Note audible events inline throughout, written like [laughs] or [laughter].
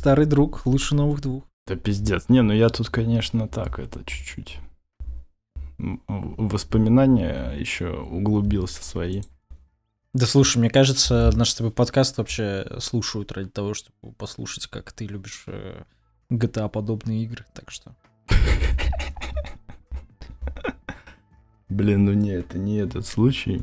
старый друг, лучше новых двух. Да пиздец. Не, ну я тут, конечно, так, это чуть-чуть воспоминания еще углубился свои. Да слушай, мне кажется, наш с тобой подкаст вообще слушают ради того, чтобы послушать, как ты любишь э, GTA-подобные игры, так что... [laughs] Блин, ну не, это не этот случай.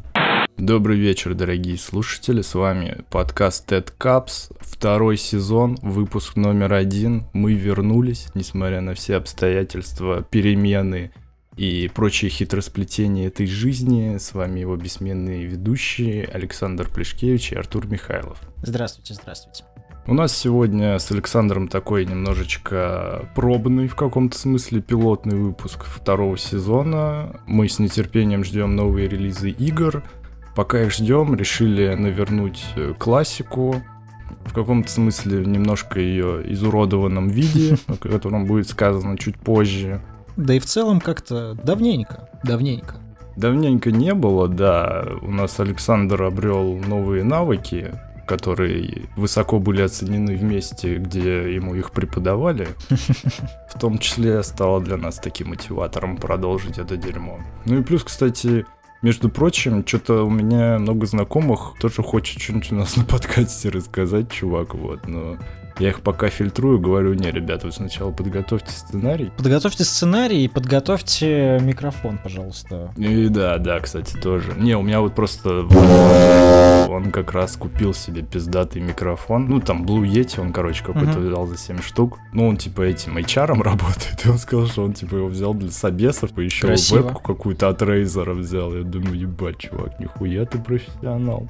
Добрый вечер, дорогие слушатели, с вами подкаст TED Caps, второй сезон, выпуск номер один. Мы вернулись, несмотря на все обстоятельства, перемены и прочие хитросплетения этой жизни. С вами его бессменные ведущие Александр Плешкевич и Артур Михайлов. Здравствуйте, здравствуйте. У нас сегодня с Александром такой немножечко пробный, в каком-то смысле, пилотный выпуск второго сезона. Мы с нетерпением ждем новые релизы игр. Пока их ждем, решили навернуть э, классику, в каком-то смысле немножко ее изуродованном виде, [laughs] о котором будет сказано чуть позже. Да и в целом как-то давненько, давненько. Давненько не было, да. У нас Александр обрел новые навыки, которые высоко были оценены в месте, где ему их преподавали. [laughs] В том числе стало для нас таким мотиватором продолжить это дерьмо. Ну и плюс, кстати, между прочим, что-то у меня много знакомых тоже хочет что-нибудь у нас на подкасте рассказать, чувак, вот, но я их пока фильтрую, говорю, не, ребята, вы сначала подготовьте сценарий. Подготовьте сценарий и подготовьте микрофон, пожалуйста. И да, да, кстати, тоже. Не, у меня вот просто он как раз купил себе пиздатый микрофон. Ну, там Blue Yeti, он, короче, какой-то взял за 7 штук. Ну, он, типа, этим HR [laughs] работает. И он сказал, что он, типа, его взял для собесов. И еще Красиво. вебку какую-то от Razer взял. Я думаю, ебать, чувак, нихуя ты профессионал.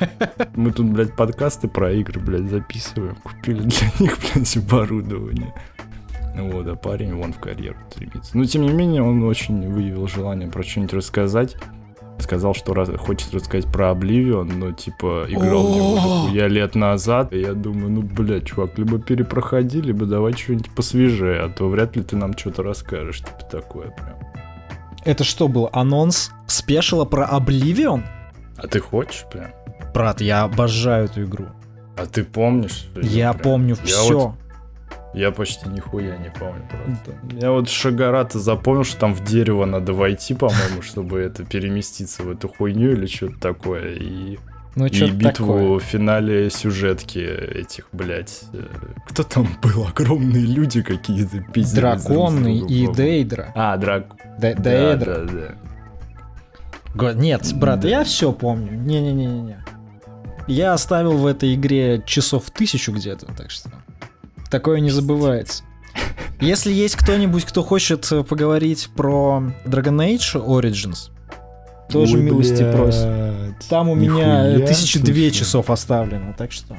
[laughs] Мы тут, блядь, подкасты про игры, блядь, записываем. Купили для [laughs] них, блядь, оборудование. Вот, а парень вон в карьеру стремится. Но тем не менее, он очень выявил желание про что-нибудь рассказать. Сказал, что раз- хочет рассказать про Обливион, но типа играл в него дохуя лет назад. И я думаю, ну, блядь, чувак, либо перепроходи, либо давай что-нибудь посвежее, а то вряд ли ты нам что-то расскажешь, типа такое прям. Это что был, анонс спешила про Oblivion? А ты хочешь прям? Брат, я обожаю эту игру. А ты помнишь? Я прям- помню Я все. вот- Я почти нихуя не помню просто. Я вот Шагарата запомнил, что там в дерево надо войти, по-моему, [laughs] чтобы это переместиться в эту хуйню или что-то такое. И, Ну, и битву такое. в финале сюжетки этих, блядь. э, Кто там [laughs] был? Огромные люди какие-то пиздили. Драконы и. Дейдра. А, драк... Де- да, Дейдра. да, да. Го- Нет, брат, Да. я все помню. Не-не-не-не. Я оставил в этой игре часов тысячу где-то, так что такое не забывается. Если есть кто-нибудь, кто хочет э, поговорить про Dragon Age Origins, тоже Ой, милости блядь, просим. Там у меня тысячи две часов оставлено, так что...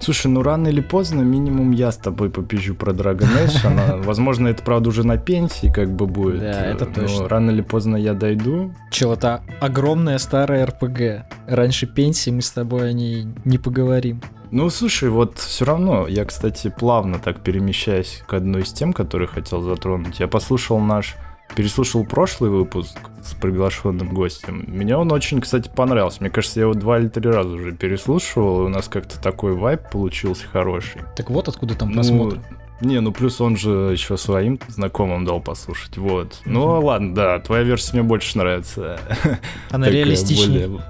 Слушай, ну рано или поздно минимум я с тобой попизжу про Dragon Age. Она, [laughs] возможно, это правда уже на пенсии как бы будет. Да, это э, точно. Но рано или поздно я дойду. Чел, это огромная старая РПГ. Раньше пенсии мы с тобой о ней не поговорим. Ну, слушай, вот все равно, я, кстати, плавно так перемещаюсь к одной из тем, которые хотел затронуть. Я послушал наш, переслушал прошлый выпуск с приглашенным гостем. Мне он очень, кстати, понравился. Мне кажется, я его два или три раза уже переслушивал, и у нас как-то такой вайб получился хороший. Так вот откуда там Ну, просмотр. Не, ну плюс он же еще своим знакомым дал послушать, вот. Ну Мгм. ладно, да, твоя версия мне больше нравится. [laughs] Она реалистичнее. более-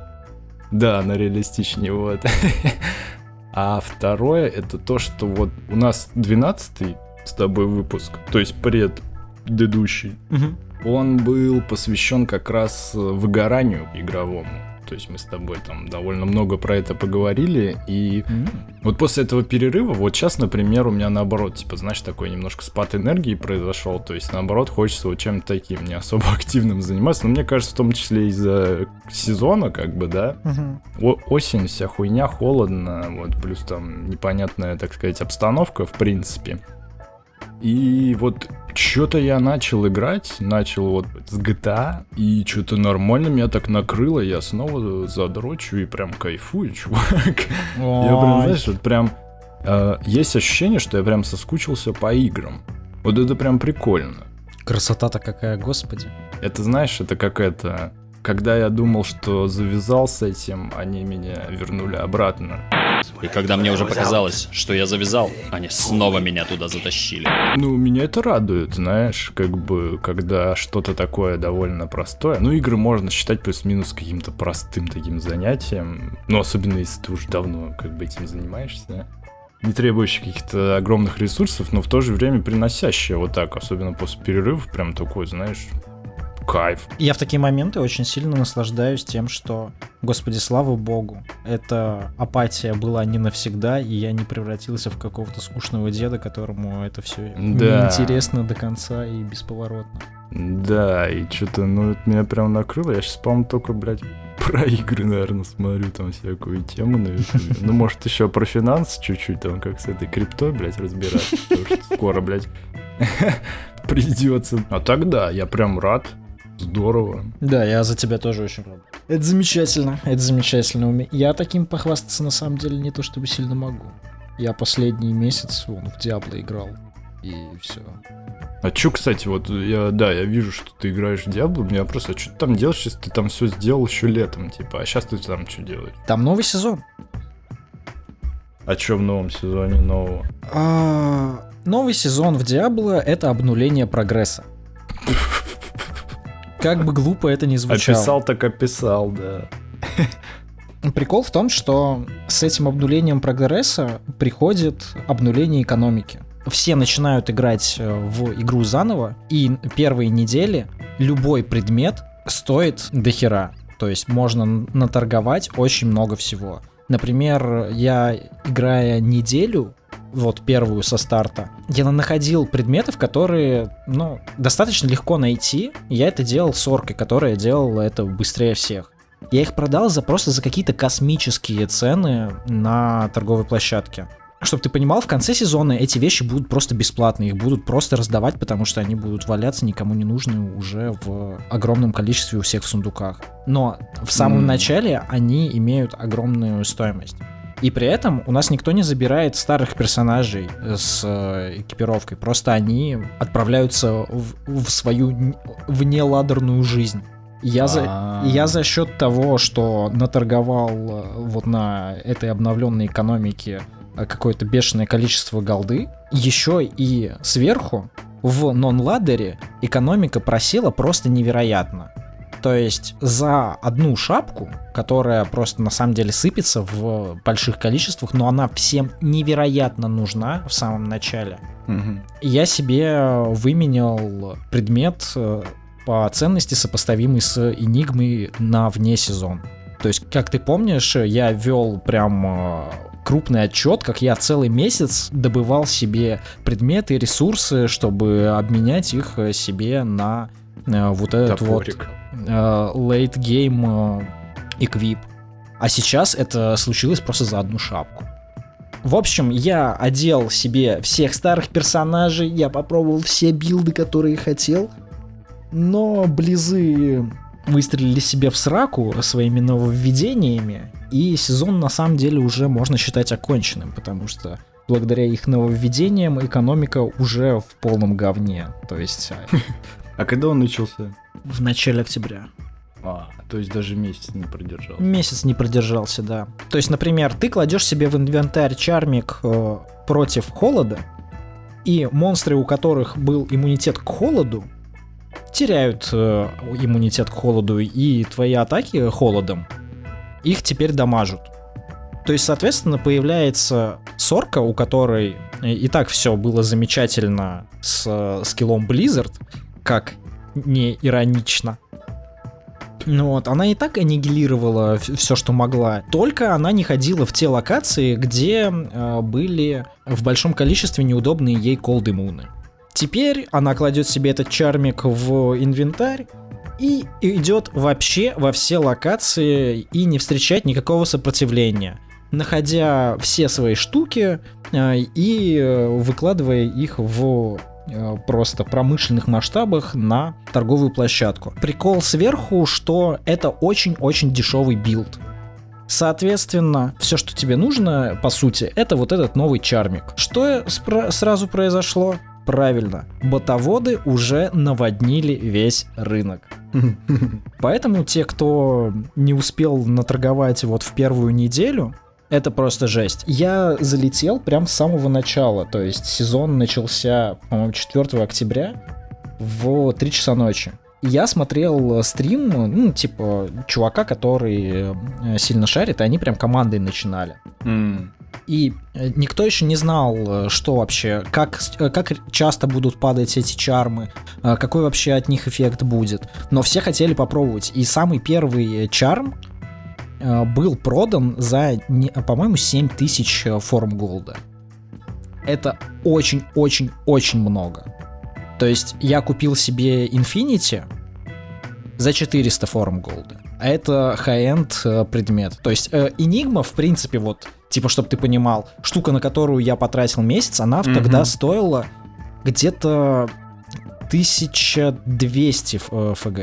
Да, она реалистичнее, вот. [laughs] А второе, это то, что вот у нас 12 с тобой выпуск, то есть предыдущий, Мгм. он был посвящен как раз э, выгоранию игровому. То есть мы с тобой там довольно много про это поговорили, и М. вот после этого перерыва, вот сейчас, например, у меня наоборот, типа, знаешь, такой немножко спад энергии произошел, то есть наоборот хочется вот чем-то таким не особо [laughs] активным заниматься, но мне кажется, в том числе из-за сезона, как бы, да, Мгм. О- осень, вся хуйня, холодно, вот, плюс там непонятная, так сказать, обстановка, в принципе. И вот что-то я начал играть, начал вот с GTA, и что-то нормально меня так накрыло, я снова задрочу и прям кайфую, [laughs] чувак. Я прям, Ой. знаешь, вот прям... э, есть ощущение, что я прям соскучился по играм. Вот это прям прикольно. Красота-то какая, господи. Это, знаешь, это как это... Когда я думал, что завязал с этим, они меня вернули обратно. И когда мне уже показалось, что я завязал, они снова меня туда затащили. Ну, меня это радует, знаешь, как бы, когда что-то такое довольно простое. Ну, игры можно считать плюс-минус каким-то простым таким занятием. Ну, особенно если ты уже давно как бы этим занимаешься не требующий каких-то огромных ресурсов, но в то же время приносящее вот так, особенно после перерывов, прям такой, знаешь, кайф. Я в такие моменты очень сильно наслаждаюсь тем, что, господи, слава богу, эта апатия была не навсегда, и я не превратился в какого-то скучного деда, которому это все да. неинтересно до конца и бесповоротно. Да, и что-то, ну, это меня прям накрыло. Я сейчас, по-моему, только, блядь, про игры, наверное, смотрю там всякую тему на YouTube. Ну, может, еще про финансы чуть-чуть, там, как с этой криптой, блядь, разбираться. Потому что скоро, блядь, [laughs] придется. А тогда я прям рад. Здорово. Да, я за тебя тоже очень рад. Это замечательно, это замечательно. Я таким похвастаться на самом деле не то чтобы сильно могу. Я последний месяц вон, в Диабло играл, и все. А чё, кстати, вот я, да, я вижу, что ты играешь в Диабло, меня просто, а что ты там делаешь, если ты там все сделал еще летом, типа, а сейчас ты там что делаешь? Там новый сезон. А что в новом сезоне нового? А, новый сезон в Диабло — это обнуление прогресса. [laughs] Как бы глупо это ни звучало. Описал так описал, да. [laughs] Прикол в том, что с этим обнулением прогресса приходит обнуление экономики все начинают играть э, в игру заново, и первые недели любой предмет стоит дохера. То есть можно наторговать очень много всего. Например, я, играя неделю, вот первую со старта, я находил предметов, которые, ну, достаточно легко найти. Я это делал с оркой, которая делала это быстрее всех. Я их продал за просто за какие-то космические цены на торговой площадке чтобы ты понимал, в конце сезона эти вещи будут просто бесплатные, их будут просто раздавать, потому что они будут валяться никому не нужны уже в огромном количестве у всех в сундуках. Но в самом mm. начале они имеют огромную стоимость. И при этом у нас никто не забирает старых персонажей с э, экипировкой, просто они отправляются в, в свою внеладерную жизнь. Я за, я за счет того, что наторговал э, вот на этой обновленной экономике Э, какое-то бешеное количество голды, еще и сверху в нон-ладере экономика просела просто невероятно. То есть за одну шапку, которая просто на самом деле сыпется в больших количествах, но она всем невероятно нужна в самом начале, угу. я себе выменял предмет э, по ценности, сопоставимый с Энигмой на вне сезон. То есть, как ты помнишь, я вел прям э, крупный отчет, как я целый месяц добывал себе предметы, ресурсы, чтобы обменять их э, себе на вот этот Топорик. вот game э, equip. А сейчас это случилось просто за одну шапку. В общем, я одел себе всех старых персонажей, я попробовал все билды, которые хотел, но близы выстрелили себе в сраку своими нововведениями, и сезон на самом деле уже можно считать оконченным, потому что благодаря их нововведениям экономика уже в полном говне. То есть... [laughs] А, когда он начался? В начале октября. А, то есть даже месяц не продержался. Месяц не продержался, да. То есть, например, ты кладешь себе в инвентарь чармик э, против холода, и монстры, у которых был иммунитет к холоду, теряют э, иммунитет к холоду, и твои атаки холодом их теперь дамажут. То есть, соответственно, появляется сорка, у которой и так все было замечательно с э, скиллом Blizzard, как не иронично. Ну вот, она и так аннигилировала все, что могла. Только она не ходила в те локации, где э, были в большом количестве неудобные ей колд-иммуны. Теперь она кладет себе этот чармик в инвентарь и идет вообще во все локации и не встречает никакого сопротивления находя все свои штуки э, и э, выкладывая их в просто промышленных масштабах на торговую площадку. Прикол сверху, что это очень-очень дешевый build. Соответственно, все, что тебе нужно, по сути, это вот этот новый чармик. Что сразу произошло? Правильно, ботоводы уже наводнили весь рынок. [laughs] Поэтому те, кто не успел наторговать вот в первую неделю, Это просто жесть. Я залетел прям с самого начала, то есть сезон начался, по-моему, 4 октября в 3 часа ночи. Я смотрел стрим, ну, типа, чувака, который э, сильно шарит, и они прям командой начинали. М. И э, никто еще не знал, э, что вообще, как, э, как часто будут падать эти чармы, э, какой вообще от них эффект будет. Но все хотели попробовать. И самый первый чарм э, был продан за, по-моему, 7 тысяч э, форм голда. Это очень-очень-очень много. То есть я купил себе Infinity за 400 форм голда. А это high-end э, предмет. То есть э, Enigma, в принципе, вот, типа, чтобы ты понимал, штука, на которую я потратил месяц, она Мгм. тогда стоила где-то 1200 ф- э, ФГ.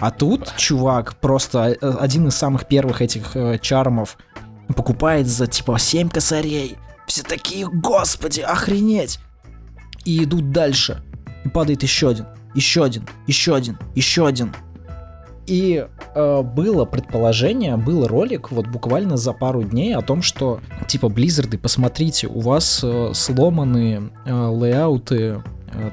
А тут чувак просто э, один из самых первых этих э, чармов покупает за типа 7 косарей. Все такие, господи, охренеть. И идут дальше. И падает еще один, еще один, еще один, еще один. И э, было предположение, был ролик вот буквально за пару дней о том, что типа Близзарды, посмотрите, у вас э, сломаны э, лейауты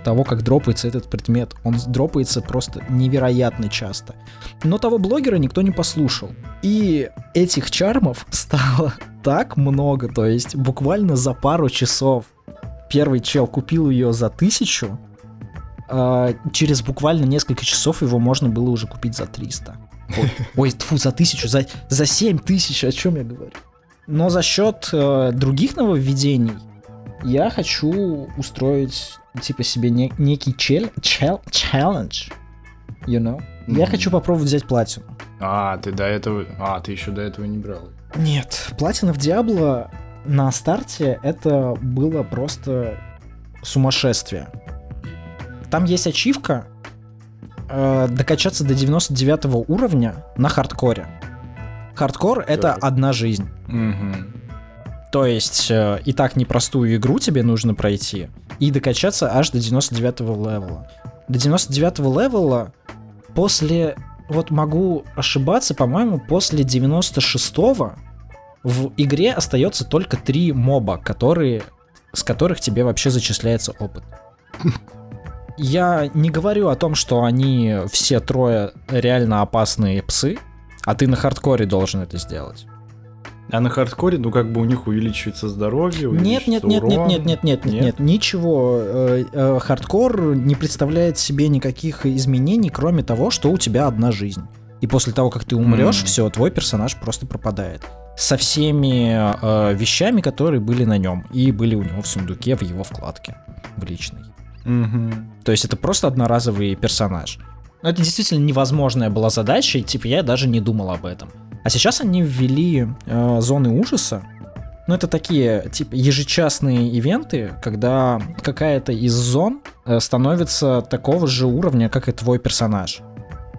того, как дропается этот предмет. Он дропается просто невероятно часто. Но того блогера никто не послушал. И этих чармов [laughs] стало так много, то есть буквально за пару часов первый чел купил ее за тысячу, а, через буквально несколько часов его можно было уже купить за 300. Ой, [laughs] Ой, тьфу, за тысячу, за, за 7 тысяч, о чем я говорю? Но за счет э, других нововведений я хочу устроить типа себе не- некий чел, чел, челлендж, you know? Я Мгм. хочу попробовать взять платину. А, ты до этого... А, ты еще до этого не брал. Нет, платина в Диабло на старте это было просто сумасшествие. Там есть ачивка э, докачаться до 99 уровня на хардкоре. Хардкор это одна жизнь. Мгм. То есть э, и так непростую игру тебе нужно пройти и докачаться аж до 99 левела. До 99 левела после, вот могу ошибаться, по-моему, после 96 в игре остается только три моба, которые, с которых тебе вообще зачисляется опыт. [laughs] Я не говорю о том, что они все трое реально опасные псы, а ты на хардкоре должен это сделать. А на хардкоре, ну как бы у них увеличивается здоровье, Нет, нет, увеличивается нет, нет, урон. нет, нет, нет, нет, Нет? нет, ничего. Э, э, Хардкор не представляет себе никаких изменений, кроме того, что у тебя одна жизнь. И после того, как ты умрешь, М. все, твой персонаж просто пропадает. Со всеми э, вещами, которые были на нем и были у него в сундуке, в его вкладке, в личной. Мгм. То есть это просто одноразовый персонаж. Но это действительно невозможная была задача, и типа я даже не думал об этом. А сейчас они ввели э, зоны ужаса. Ну, это такие, типа, ежечасные ивенты, когда какая-то из зон э, становится такого же уровня, как и твой персонаж.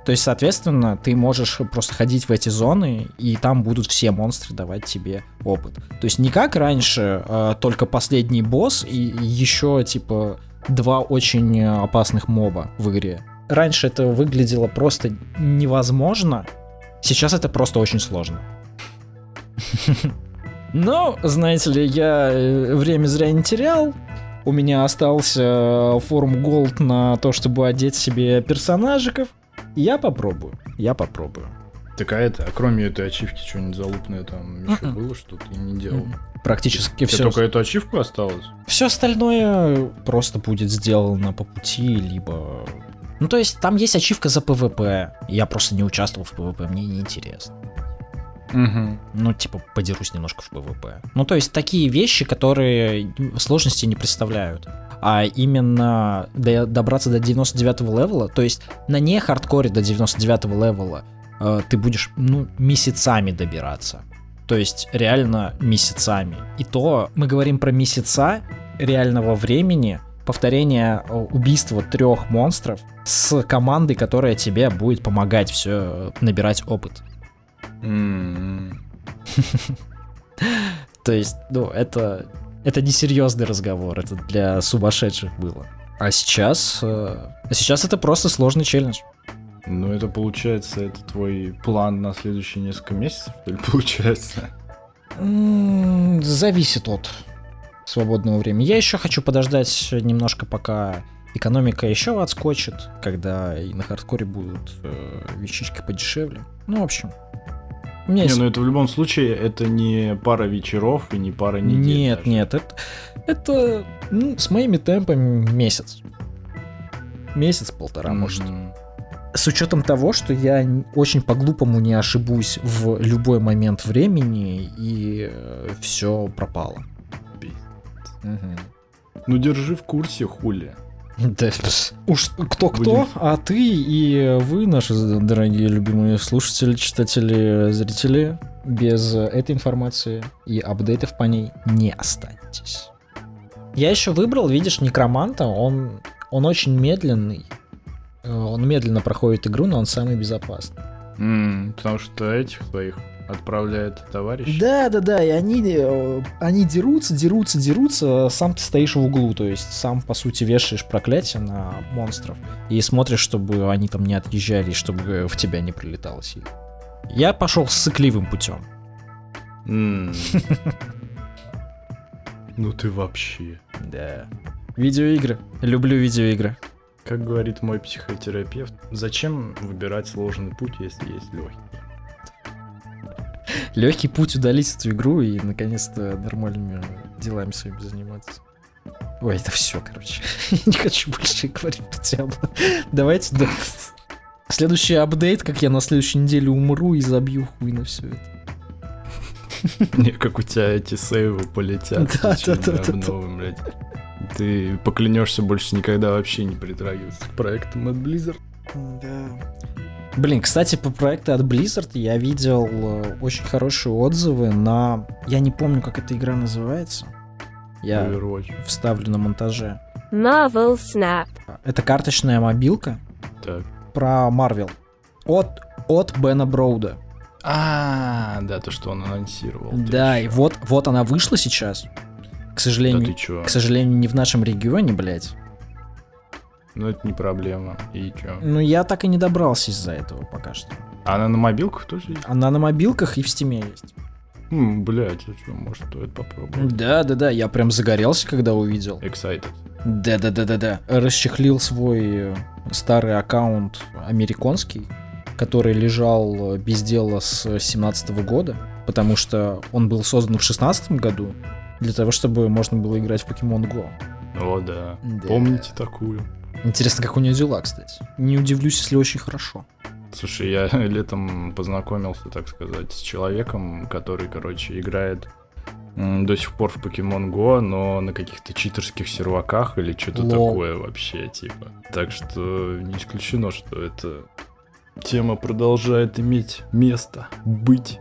То есть, соответственно, ты можешь просто ходить в эти зоны, и там будут все монстры давать тебе опыт. То есть не как раньше, э, только последний босс и еще, типа, два очень опасных моба в игре. Раньше это выглядело просто невозможно, сейчас это просто очень сложно. [laughs] Но, знаете ли, я э, время зря не терял. У меня остался э, форум Gold на то, чтобы одеть себе персонажиков. Я попробую, я попробую. Так а это, а кроме этой ачивки, что-нибудь залупное там еще Мгм. было, что ты не делал? Практически Тебе все. только эту ачивку осталось? Все остальное просто будет сделано по пути, либо... Ну, то есть, там есть ачивка за ПВП. Я просто не участвовал в ПВП, мне не интересно. Угу. Ну, типа, подерусь немножко в ПВП. Ну, то есть, такие вещи, которые сложности не представляют. А именно до- добраться до 99 левела, то есть на не хардкоре до 99 левела э, ты будешь, ну, месяцами добираться. То есть реально месяцами. И то мы говорим про месяца реального времени, повторение э, убийства трех монстров с командой, которая тебе будет помогать все набирать опыт. [laughs] То есть, ну, это, это не серьезный разговор, это для сумасшедших было. А сейчас, э, а сейчас это просто сложный челлендж. Ну, это получается, это твой план на следующие несколько месяцев, что ли, [laughs] получается? Зависит от свободного времени. Я еще хочу подождать немножко, пока экономика еще отскочит, когда и на хардкоре будут э, вещички подешевле. Ну, в общем. У меня не, есть... ну это в любом случае, это не пара вечеров и не пара недель. Нет, даже. нет, это, это ну, с моими темпами месяц. Месяц-полтора, mm-hmm. может. С учетом того, что я очень по-глупому не ошибусь в любой момент времени, и э, все пропало. Угу. Ну держи в курсе, хули. [laughs] Да, уж кто-кто, а ты и вы, наши дорогие любимые слушатели, читатели, зрители, без этой информации и апдейтов по ней не останетесь. Я еще выбрал, видишь, некроманта, он, он очень медленный. Э, он медленно проходит игру, но он самый безопасный. Mm, потому что этих своих отправляет товарищ. Да, да, да, и они, э, они дерутся, дерутся, дерутся, сам ты стоишь в углу, то есть сам, по сути, вешаешь проклятие на монстров и смотришь, чтобы они там не отъезжали, чтобы в тебя не прилетало сильно. Я пошел с цикливым путем. [laughs] Ну ты вообще. Да. Видеоигры. Люблю видеоигры. Как говорит мой психотерапевт, зачем выбирать сложный путь, если есть легкий? Легкий путь удалить эту игру и наконец-то нормальными делами своими заниматься. Ой, это все, короче. [laughs] Не хочу больше говорить про Диабло. Давайте, да. Следующий апдейт, как я на следующей неделе умру и забью хуй на все это. [laughs] Не, как у тебя эти сейвы полетят. [laughs] Да, да, да, да. Ты поклянешься больше никогда вообще не притрагиваться к проектам от Blizzard. Да. Блин, кстати, по проекту от Blizzard я видел э, очень хорошие отзывы на... Я не помню, как эта игра называется. Я Overwatch. вставлю на монтаже. Marvel Snap. Это карточная мобилка. Так. Про Marvel. От, от Бена Броуда. А, да, то, что он анонсировал. Да, и вот, вот она вышла сейчас. К сожалению, да к сожалению, не в нашем регионе, блядь. Ну, это не проблема. И чё? Ну, я так и не добрался из-за этого пока что. А она на мобилках тоже есть? Она на мобилках и в стиме есть. Хм, блядь, а что, может, стоит попробовать? Да, да, да, я прям загорелся, когда увидел. Excited. Да, да, да, да, да. Расчехлил свой э, старый аккаунт американский, который лежал э, без дела с 17 года, потому что он был создан в 16 году для того, чтобы можно было играть в Pokemon Go. О, да. да. Помните такую? Интересно, как у нее дела, кстати. Не удивлюсь, если очень хорошо. Слушай, я [laughs] летом познакомился, так сказать, с человеком, который, короче, играет до сих пор в Pokemon Go, но на каких-то читерских серваках или что-то такое вообще, типа. Так что не исключено, что эта тема продолжает иметь место, быть.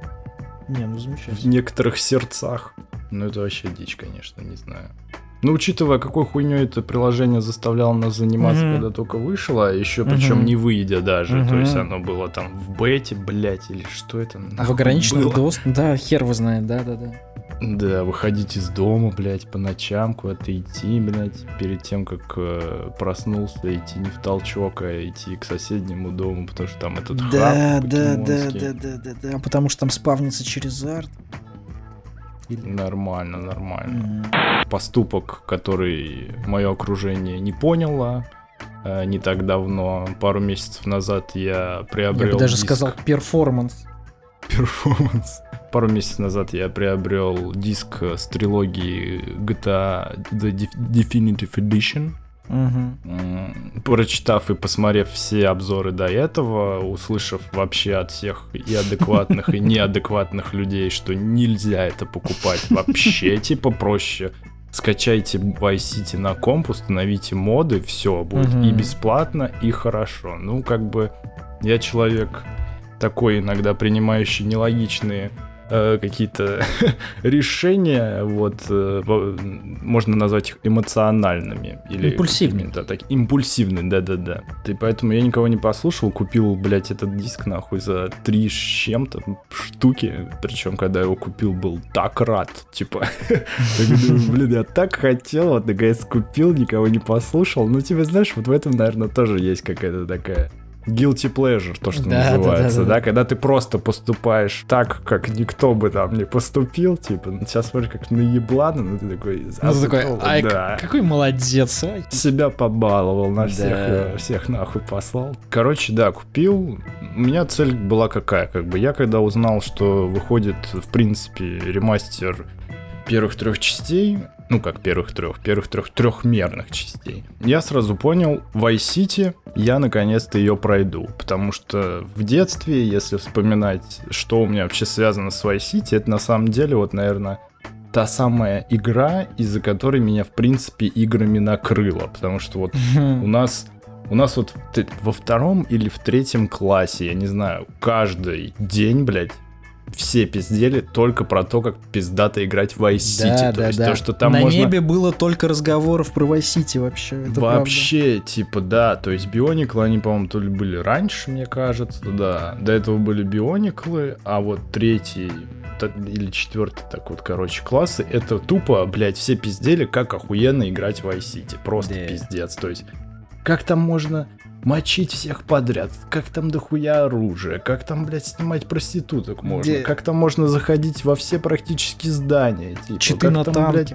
Не, ну замечательно. В некоторых сердцах. Ну это вообще дичь, конечно, не знаю. Ну, учитывая, какой хуйней это приложение заставляло нас заниматься, mm-hmm. когда только вышло, а еще mm-hmm. причем не выйдя даже. Mm-hmm. То есть оно было там в бете, блять, или что это? В ограниченном доступе. Да, хер вы знает, да, да, да. Да, выходить из дома, блядь, по ночам куда-то идти, блядь, перед тем, как э, проснулся, идти не в толчок, а идти к соседнему дому, потому что там этот да, храп да, да, да, да, да, да, потому что там спавнится через арт. Или... Нормально, нормально. Mm-hmm. Поступок, который мое окружение не поняло э, не так давно, пару месяцев назад я приобрел. Я бы даже диск... сказал performance. Performance. Пару месяцев назад я приобрел диск с трилогии GTA The Definitive Edition. Угу. Прочитав и посмотрев все обзоры до этого, услышав вообще от всех и адекватных, и неадекватных людей, что нельзя это покупать вообще, [laughs] типа проще. Скачайте Vice City на комп, установите моды, все будет угу. и бесплатно, и хорошо. Ну, как бы я человек такой иногда принимающий нелогичные э, какие-то [laughs] решения, вот, э, можно назвать их эмоциональными. Или импульсивными. Да, так, импульсивными, да-да-да. И поэтому я никого не послушал, купил, блядь, этот диск нахуй за три с чем-то штуки. Причем, когда я его купил, был так рад, типа. [laughs] Блин, я так хотел, вот, наконец купил, никого не послушал. Ну, типа, знаешь, вот в этом, наверное, тоже есть какая-то такая guilty pleasure, то, что Да, да, называется, да, да, да. когда ты просто поступаешь так, как никто бы там не поступил, типа, ну, сейчас смотришь, как на еблана, ну ты такой, Ну, ты такой, «Азатол, ай, да. какой молодец, а. себя побаловал, на Да. всех, э, всех нахуй послал. Короче, да, купил. У меня цель была какая, как бы, я когда узнал, что выходит, в принципе, ремастер первых трех частей, ну как первых трех, первых трех трехмерных частей, я сразу понял, Vice City я наконец-то ее пройду, потому что в детстве, если вспоминать, что у меня вообще связано с City, это на самом деле вот, наверное, та самая игра, из-за которой меня, в принципе, играми накрыло, потому что вот у нас у нас вот в во втором или в третьем классе, я не знаю, каждый день, блядь, все пиздели только про то, как пиздато играть в Vice City. Да, то да, есть да. то, что там На можно... небе было только разговоров про Vice City вообще. это правда. Вообще, типа, да, то есть биониклы, они, по-моему, то ли были раньше, мне кажется, да. До этого были биониклы, а вот третий или четвертый, так вот, короче, классы, это тупо, блядь, все пиздели, как охуенно играть в Vice City. Просто Да. пиздец. То есть, как там можно мочить всех подряд, как там дохуя оружия, как там, блядь, снимать проституток можно, Да. как там можно заходить во все практически здания, типа, Читы на там, блядь,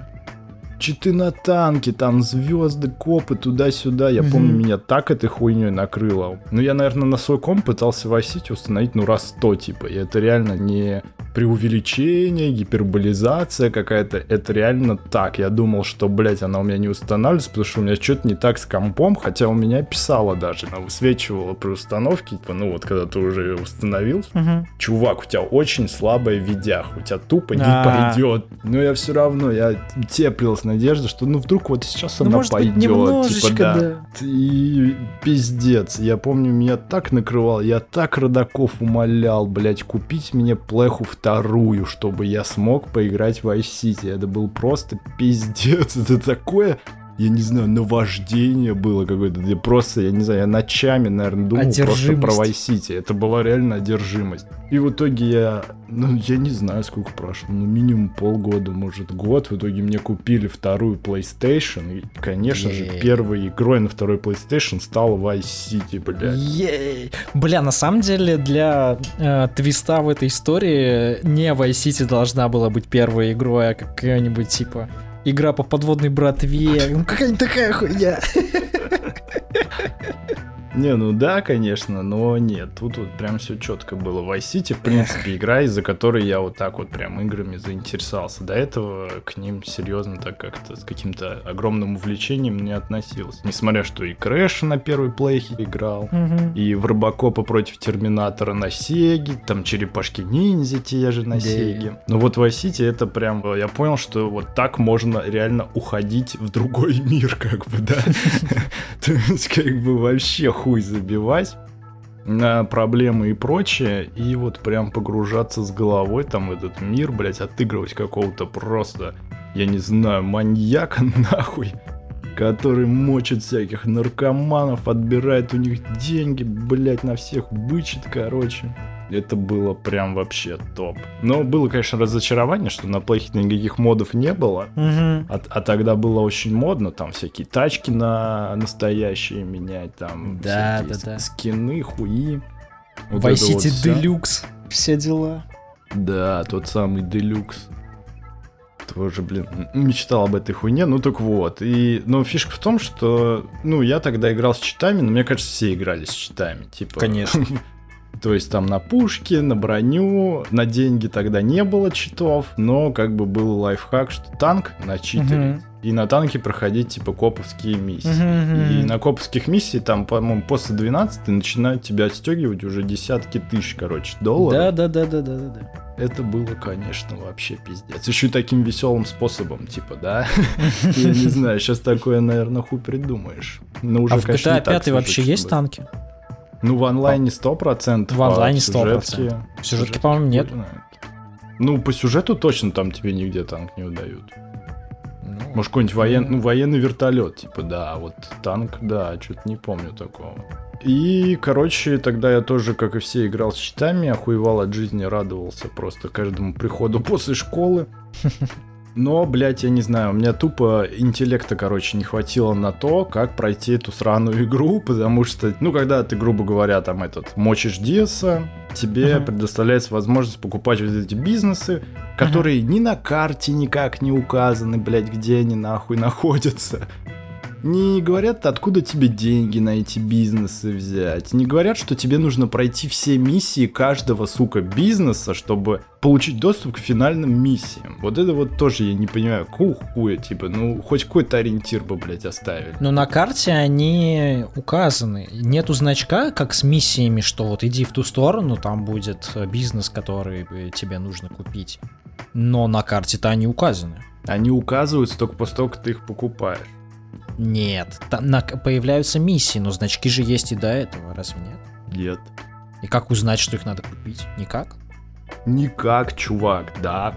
танке. Читы на танке, там звезды, копы туда-сюда. Я Мгм. помню, меня так этой хуйней накрыло. Ну, я, наверное, на свой комп пытался в City установить, ну, раз сто, типа. И это реально не преувеличение, гиперболизация какая-то. Это реально так. Я думал, что, блядь, она у меня не устанавливается, потому что у меня что-то не так с компом, хотя у меня писала даже, она высвечивала при установке, типа, ну, вот когда ты уже установил, Мгм. чувак, у тебя очень слабая видях, у тебя тупо не пойдет. Но я все равно, я теплилась надежда, что ну вдруг вот сейчас Ну, она может быть, пойдет. немножечко, типа, да. да. И пиздец, я помню, меня так накрывал, я так родаков умолял, блядь, купить мне плеху вторую, чтобы я смог поиграть в Vice City. Это был просто пиздец, [laughs] это такое... Я не знаю, наваждение было какое-то. Я просто, я не знаю, я ночами, наверное, думал просто про. Vice City. Это была реально одержимость. И в итоге я, ну, я не знаю, сколько прошло, ну, минимум полгода, может, год. В итоге мне купили вторую PlayStation. И, конечно же, Ей. первой игрой на второй PlayStation стала Vice City, блядь. Бля, на самом деле для э, твиста в этой истории не Vice City должна была быть первой игрой, а какая-нибудь типа игра по подводной братве. Ну какая-нибудь такая хуйня. Не, ну да, конечно, но нет, тут вот прям все четко было. Vice City, в принципе, игра, из-за которой я вот так вот прям играми заинтересовался. До этого к ним серьезно так как-то с каким-то огромным увлечением не относился. Несмотря, что и Крэш на первой плейхе играл, и в Робокопа против Терминатора на Сеге, там черепашки ниндзя те же на Да. Сеге. Но вот Vice City это прям, э, я понял, что вот так можно реально уходить в другой [laughs] мир, как бы, да. [laughs] [laughs] То есть, как бы вообще хуй забивать на проблемы и прочее, и вот прям погружаться с головой там в этот мир, блять, отыгрывать какого-то просто, я не знаю, маньяка [laughs] нахуй, который мочит всяких наркоманов, отбирает у них деньги, блять, на всех бычит, короче. Это было прям вообще топ. Но было, конечно, разочарование, что на плейхе никаких модов не было. Мгм. А, а тогда было очень модно, там всякие тачки на настоящие менять, там Да, всякие да, да. скины, хуи. Вот Vice вот City. Deluxe. Все дела. Да, тот самый Делюкс. Тоже, блин, мечтал об этой хуйне, ну так вот. И, но фишка в том, что, ну, я тогда играл с читами, но мне кажется, все играли с читами. Типа, Конечно. [laughs] То есть там на пушке, на броню, на деньги тогда не было читов, но как бы был лайфхак, что танк начитывать. Мгм. И на танке проходить типа коповские миссии. Мгм. И на коповских миссиях там, по-моему, после 12 начинают тебя отстегивать уже десятки тысяч, короче, долларов. Да, да, да, да, да, да, да. Это было, конечно, вообще пиздец. Еще и таким веселым способом, типа, да? [laughs] Я не знаю, сейчас такое, наверное, хуй придумаешь. Но уже, А в GTA не так 5 вообще есть танки? Ну, в онлайне 100%. В онлайне а 100%. сюжетке- В сюжетке, по-моему, нет. Ну, по сюжету точно там тебе нигде танк не выдают. Ну, Может, какой-нибудь воен... ну, военный вертолет, типа, да, а вот танк, да, что-то не помню такого. И, короче, тогда я тоже, как и все, играл с щитами, охуевал от жизни, радовался просто каждому приходу после школы. [laughs] Но, блядь, я не знаю, у меня тупо интеллекта, короче, не хватило на то, как пройти эту сраную игру, потому что, ну, когда ты, грубо говоря, там этот, мочишь Диаса, тебе uh-huh. предоставляется возможность покупать вот эти бизнесы, которые uh-huh. ни на карте никак не указаны, блядь, где они нахуй находятся. Не говорят, откуда тебе деньги на эти бизнесы взять. Не говорят, что тебе нужно пройти все миссии каждого, сука, бизнеса, чтобы получить доступ к финальным миссиям. Вот это вот тоже я не понимаю. Какого хуя, типа, ну, хоть какой-то ориентир бы, блядь, оставили. Но на карте они указаны. Нету значка, как с миссиями, что вот иди в ту сторону, там будет бизнес, который тебе нужно купить. Но на карте-то они указаны. Они указываются только после того, как ты их покупаешь. Нет, там на, появляются миссии, но значки же есть и до этого, разве нет? Нет. И как узнать, что их надо купить? Никак? Никак, чувак, да.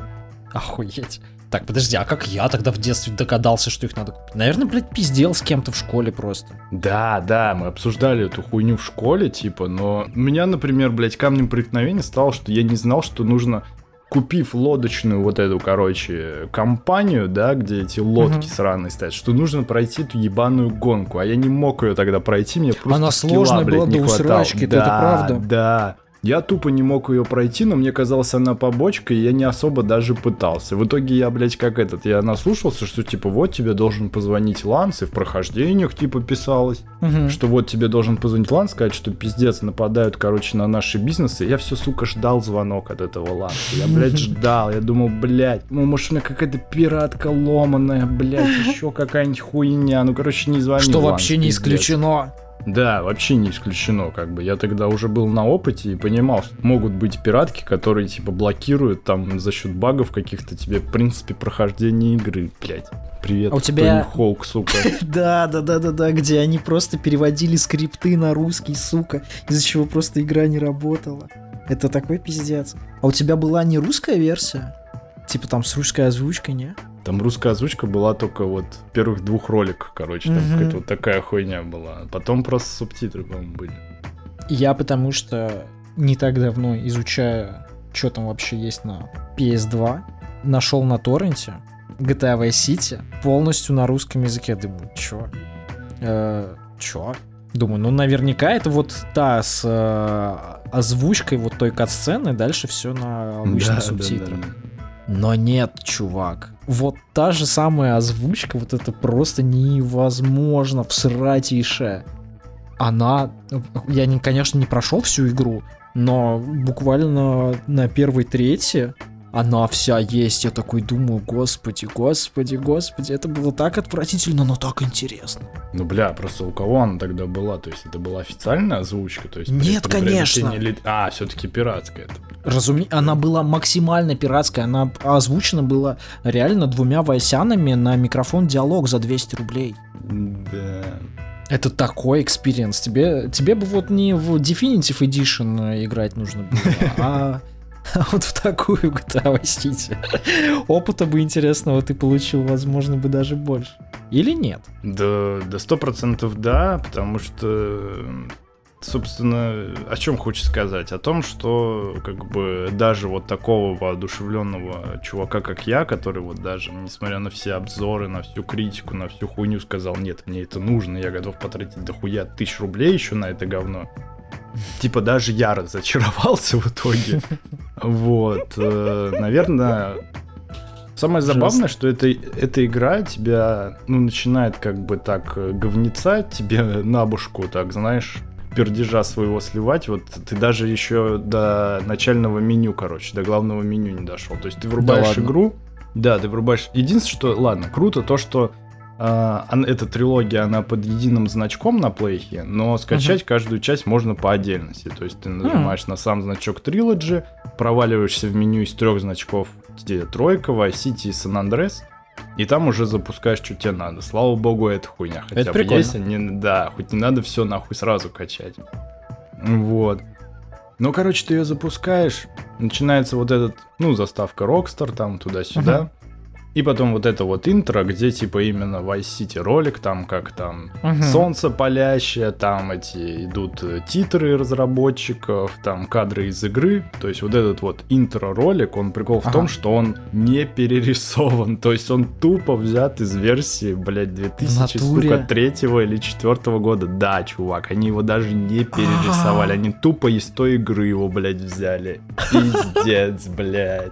Охуеть. Так, подожди, а как я тогда в детстве догадался, что их надо купить? Наверное, блядь, пиздел с кем-то в школе просто. Да, да, мы обсуждали эту хуйню в школе, типа, но у меня, например, блядь, камнем преткновения стало, что я не знал, что нужно купив лодочную вот эту, короче, компанию, да, где эти лодки uh-huh. сраные стоят, что нужно пройти эту ебаную гонку, а я не мог ее тогда пройти, мне просто Она скилла, сложная блядь, была не до хватало. да, это правда. Да, я тупо не мог ее пройти, но мне казалось, она побочка, и я не особо даже пытался. В итоге я, блядь, как этот, я наслушался, что типа вот тебе должен позвонить Ланс, и в прохождениях типа писалось, Мгм. что вот тебе должен позвонить Ланс, сказать, что пиздец нападают, короче, на наши бизнесы. Я все, сука, ждал звонок от этого Ланса. Я, блядь, [laughs] ждал. Я думал, блядь, ну, может, у меня какая-то пиратка ломаная, блядь, еще какая-нибудь хуйня. Ну, короче, не звони, Что Ланс, вообще не пиздец. исключено. Да, вообще не исключено, как бы. Я тогда уже был на опыте и понимал, что могут быть пиратки, которые, типа, блокируют там за счет багов каких-то тебе, в принципе, прохождения игры, блядь. Привет, А у тебя- Тони Хоук, сука. [laughs] Да, да, да, да, да, где они просто переводили скрипты на русский, сука, из-за чего просто игра не работала. Это такой пиздец. А у тебя была не русская версия? Типа там с русской озвучкой, не? Там русская озвучка была только вот в первых двух роликах, короче, там Мгм. какая-то вот такая хуйня была. Потом просто субтитры, по-моему, были. Я потому что не так давно изучая, что там вообще есть на PS2, нашел на торренте GTA Vice City полностью на русском языке. Думаю, чё? Э, чё? Думаю, ну наверняка это вот та с э, озвучкой вот той кат-сцены, дальше все на обычных Да, субтитрах. да, да. Но нет, чувак. Вот та же самая озвучка, вот это просто невозможно всратейшая. Она... Я, не, конечно, не прошел всю игру, но буквально на первой трети она вся есть. Я такой думаю, господи, господи, господи, это было так отвратительно, но так интересно. Ну, бля, просто у кого она тогда была? То есть это была официальная озвучка? То есть Нет, при конечно. ли- А, все-таки пиратская. Разуме... Она была максимально пиратская, она озвучена была реально двумя войсянами на микрофон диалог за 200 рублей. Да. Это такой experience. Тебе, тебе бы вот не в Definitive Edition играть нужно было, а, а [laughs] вот в такую GTA Vice. Опыта бы интересного ты получил, возможно, бы даже больше. Или нет? Да, да сто процентов да, потому что, собственно, о чем хочешь сказать? О том, что как бы даже вот такого воодушевленного чувака, как я, который вот даже, несмотря на все обзоры, на всю критику, на всю хуйню, сказал, нет, мне это нужно, я готов потратить дохуя тысяч рублей еще на это говно. Типа даже я разочаровался в итоге. Вот, э, наверное, Самое забавное, что это, эта игра тебя, ну, начинает как бы так э, говнецать тебе на бушку, так, знаешь, пердежа своего сливать. Вот ты даже еще до начального меню, короче, до главного меню не дошел. То есть ты врубаешь ладно? игру, да, ты врубаешь. Единственное, что, ладно, круто то, что эта трилогия, она под единым значком на плейхе, но скачать каждую часть можно по отдельности. То есть ты нажимаешь на сам значок Trilogy, проваливаешься в меню из трех значков, где тройка, Vice City и San Andreas, и там уже запускаешь, что тебе надо. Слава богу, это хуйня хотя Это бы прикольно. есть. а не- да, хоть не надо все нахуй сразу качать. Вот. Ну, короче, ты ее запускаешь, начинается вот этот, ну, заставка Rockstar там туда-сюда. И потом вот это вот интро, где типа именно Vice City ролик, там как там Мгм. солнце палящее, там эти идут э, титры разработчиков, там кадры из игры. То есть вот этот вот интро-ролик, он прикол в Ага. том, что он не перерисован. [laughs] То есть он тупо взят из версии, блядь, 2000, натуре? сука, третьего или четвертого года. Да, чувак, они его даже не перерисовали. Они тупо из той игры его, блядь, взяли. Пиздец, [laughs] блядь.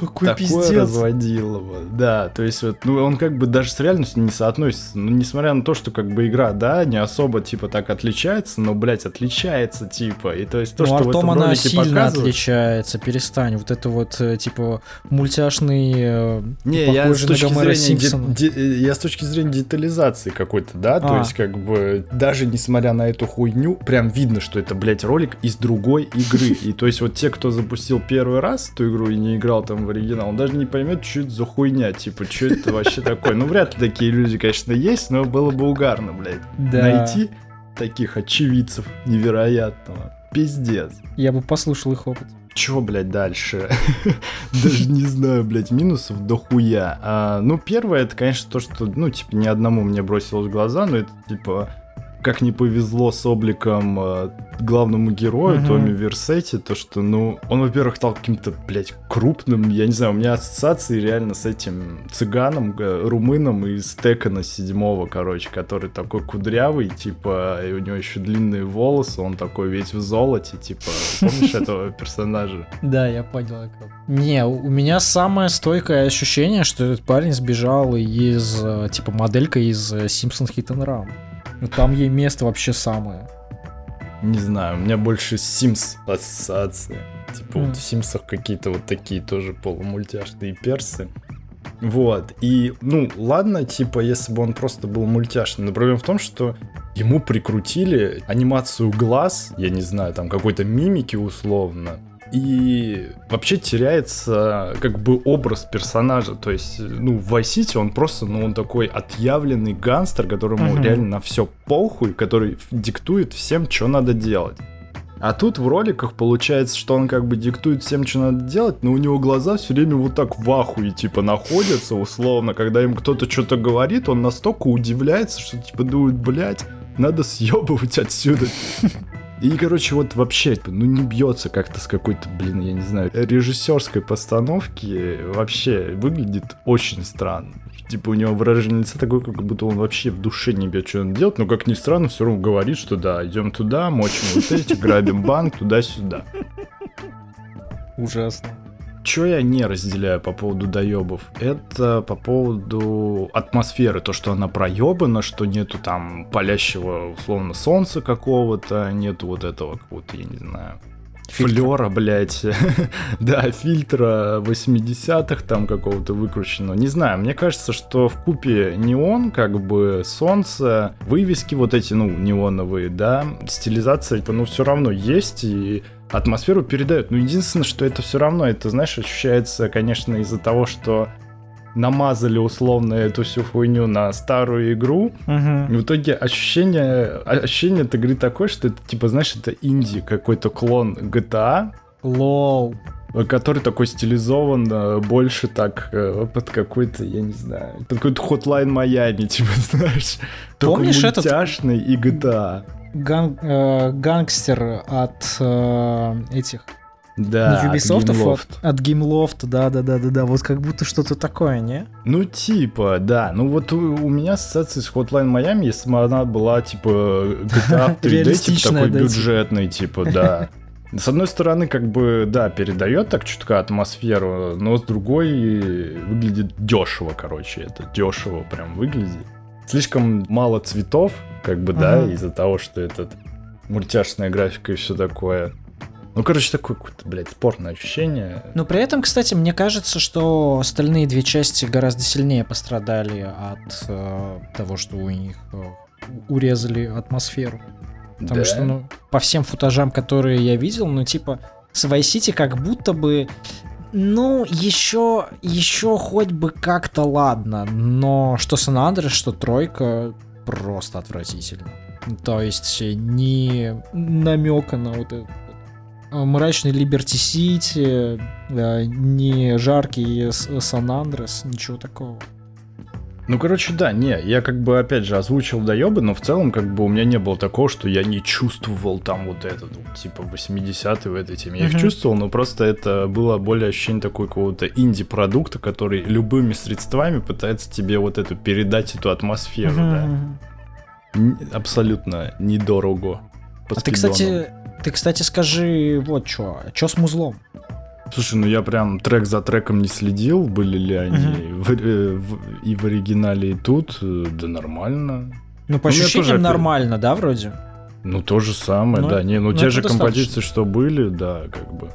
Какой такое пиздец. разводилово. Да, то есть вот, ну, он как бы даже с реальностью не соотносится. Ну, несмотря на то, что как бы игра, да, не особо, типа, так отличается, но, блядь, отличается, типа. И то есть то, ну, что в Артом этом она ролике сильно показывают... отличается, перестань. Вот это вот, э, типа, мультяшный, э, Не, я с точки зрения де- де- я с точки зрения детализации какой-то, да, то А. есть как бы даже несмотря на эту хуйню, прям видно, что это, блядь, ролик из другой игры. И то есть вот те, кто запустил первый раз эту игру и не играл там в оригинал, он даже не поймет, что это за хуйня, типа, что это вообще такое. Ну, вряд ли такие люди, конечно, есть, но было бы угарно, блядь, Да. найти таких очевидцев невероятного. Пиздец. Я бы послушал их опыт. Чего, блядь, дальше? [laughs] Даже не знаю, блядь, минусов до хуя. А, ну, первое, это, конечно, то, что, ну, типа, ни одному мне бросилось в глаза, но это, типа, как не повезло с обликом э, главному герою, Мгм. Томми Версетти, то, что, ну, он, во-первых, стал каким-то, блядь, крупным, я не знаю, у меня ассоциации реально с этим цыганом, э, румыном из Текана седьмого, короче, который такой кудрявый, типа, и у него еще длинные волосы, он такой весь в золоте, типа, помнишь [laughs] этого персонажа? Да, я понял. Не, у меня самое стойкое ощущение, что этот парень сбежал из, э, типа, моделька из Simpsons Hit and Run. Ну, там ей место вообще самое. Не знаю, у меня больше Sims ассоциация. Типа Мгм. вот в Симсах какие-то вот такие тоже полумультяшные персы. Вот, и, ну, ладно, типа, если бы он просто был мультяшный, но проблема в том, что ему прикрутили анимацию глаз, я не знаю, там какой-то мимики условно, и вообще теряется как бы образ персонажа. То есть, ну, в Vice City он просто, ну, он такой отъявленный гангстер, которому Мгм. реально на все похуй, который диктует всем, что надо делать. А тут в роликах получается, что он как бы диктует всем, что надо делать, но у него глаза все время вот так в ахуе, типа, находятся, условно. Когда им кто-то что-то говорит, он настолько удивляется, что, типа, думает, блядь, надо съебывать отсюда. И, короче, вот вообще, ну не бьется как-то с какой-то, блин, я не знаю, режиссерской постановки. Вообще выглядит очень странно. Типа у него выражение лица такое, как будто он вообще в душе не бьет, что он делает, но как ни странно, все равно говорит, что да, идем туда, мочим вот эти, грабим банк, туда-сюда. Ужасно. Что я не разделяю по поводу доебов, это по поводу атмосферы, то, что она проебана, что нету там палящего, условно, солнца какого-то, нету вот этого какого-то, я не знаю, Фильтра. флера, блядь, [laughs] да, фильтра 80-х там какого-то выкрученного, не знаю, мне кажется, что в купе неон, как бы солнце, вывески вот эти, ну, неоновые, да, стилизация, ну, все равно есть, и атмосферу передает. Ну, единственное, что это все равно, это, знаешь, ощущается, конечно, из-за того, что намазали условно эту всю хуйню на старую игру. И в итоге ощущение, ощущение от игры такое, что это, типа, знаешь, это инди, какой-то клон GTA, Лол. который такой стилизован э, больше так э, под какой-то, я не знаю, под какой-то Hotline Miami, [laughs] типа, знаешь. Помнишь этот- мультяшный и GTA. Ган- э, гангстер от э, этих Да, не от Ubisoft, Gameloft. от, от Gameloft, да, да, да, да, да, вот как будто что-то такое, не? Ну, типа, да. Ну, вот у, у меня ассоциация с Hotline Miami, если бы она была, типа, GTA [laughs] в 3D, типа, такой да, типа. бюджетный, типа, да. [laughs] С одной стороны, как бы, да, передает так чутка атмосферу, но с другой выглядит дешево, короче, это дешево прям выглядит. Слишком мало цветов, как бы, да, Ага. из-за того, что этот мультяшная графика и все такое. Ну, короче, такое какое-то, блядь, спорное ощущение. Но при этом, кстати, мне кажется, что остальные две части гораздо сильнее пострадали от э, того, что у них э, урезали атмосферу. Потому Да? что, ну, по всем футажам, которые я видел, ну, типа, с Vice City как будто бы, ну, еще, еще хоть бы как-то ладно, но что Сан Андреас, что Тройка, просто отвратительно. То есть, ни намека на вот вот мрачный Либерти Сити, не жаркий Сан Андрес, ничего такого. Ну, короче, да, не, я как бы, опять же, озвучил доебы, но в целом, как бы, у меня не было такого, что я не чувствовал там вот этот, вот, типа, 80-й в этой теме. Я их чувствовал, но просто это было более ощущение такого какого-то инди-продукта, который любыми средствами пытается тебе вот эту передать эту атмосферу, да. Абсолютно недорого. А ты, кстати, ты, кстати, скажи вот что, что с музлом? Слушай, ну я прям трек за треком не следил, были ли они uh-huh. в, э, в, и в оригинале, и тут. Э, да нормально. Ну, по ну, ощущениям тоже, нормально, да, вроде? Ну, то же самое, ну, да. Не, ну, ну те же композиции, что были, да, как бы.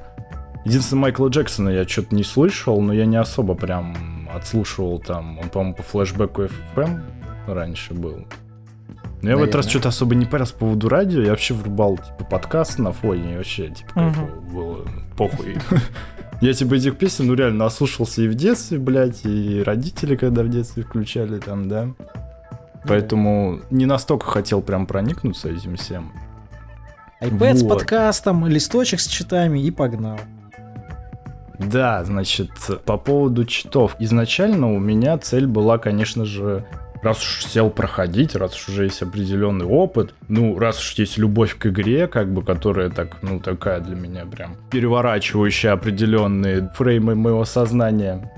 Единственное, Майкла Джексона я что-то не слышал, но я не особо прям отслушивал там. Он, по-моему, по флешбеку FM раньше был. Но я в этот раз что-то особо не парился по поводу радио, я вообще врубал, типа, подкаст на фоне, и вообще, типа, uh-huh. было похуй. [laughs] Я, типа, этих песен, ну, реально, наслушался и в детстве, блядь, и родители, когда в детстве включали там, да. Поэтому не настолько хотел прям проникнуться этим всем. iPad вот. с подкастом, листочек с читами и погнал. Да, значит, по поводу читов. Изначально у меня цель была, конечно же, раз уж сел проходить, раз уж уже есть определенный опыт, ну, раз уж есть любовь к игре, как бы, которая так, ну, такая для меня прям переворачивающая определенные фреймы моего сознания,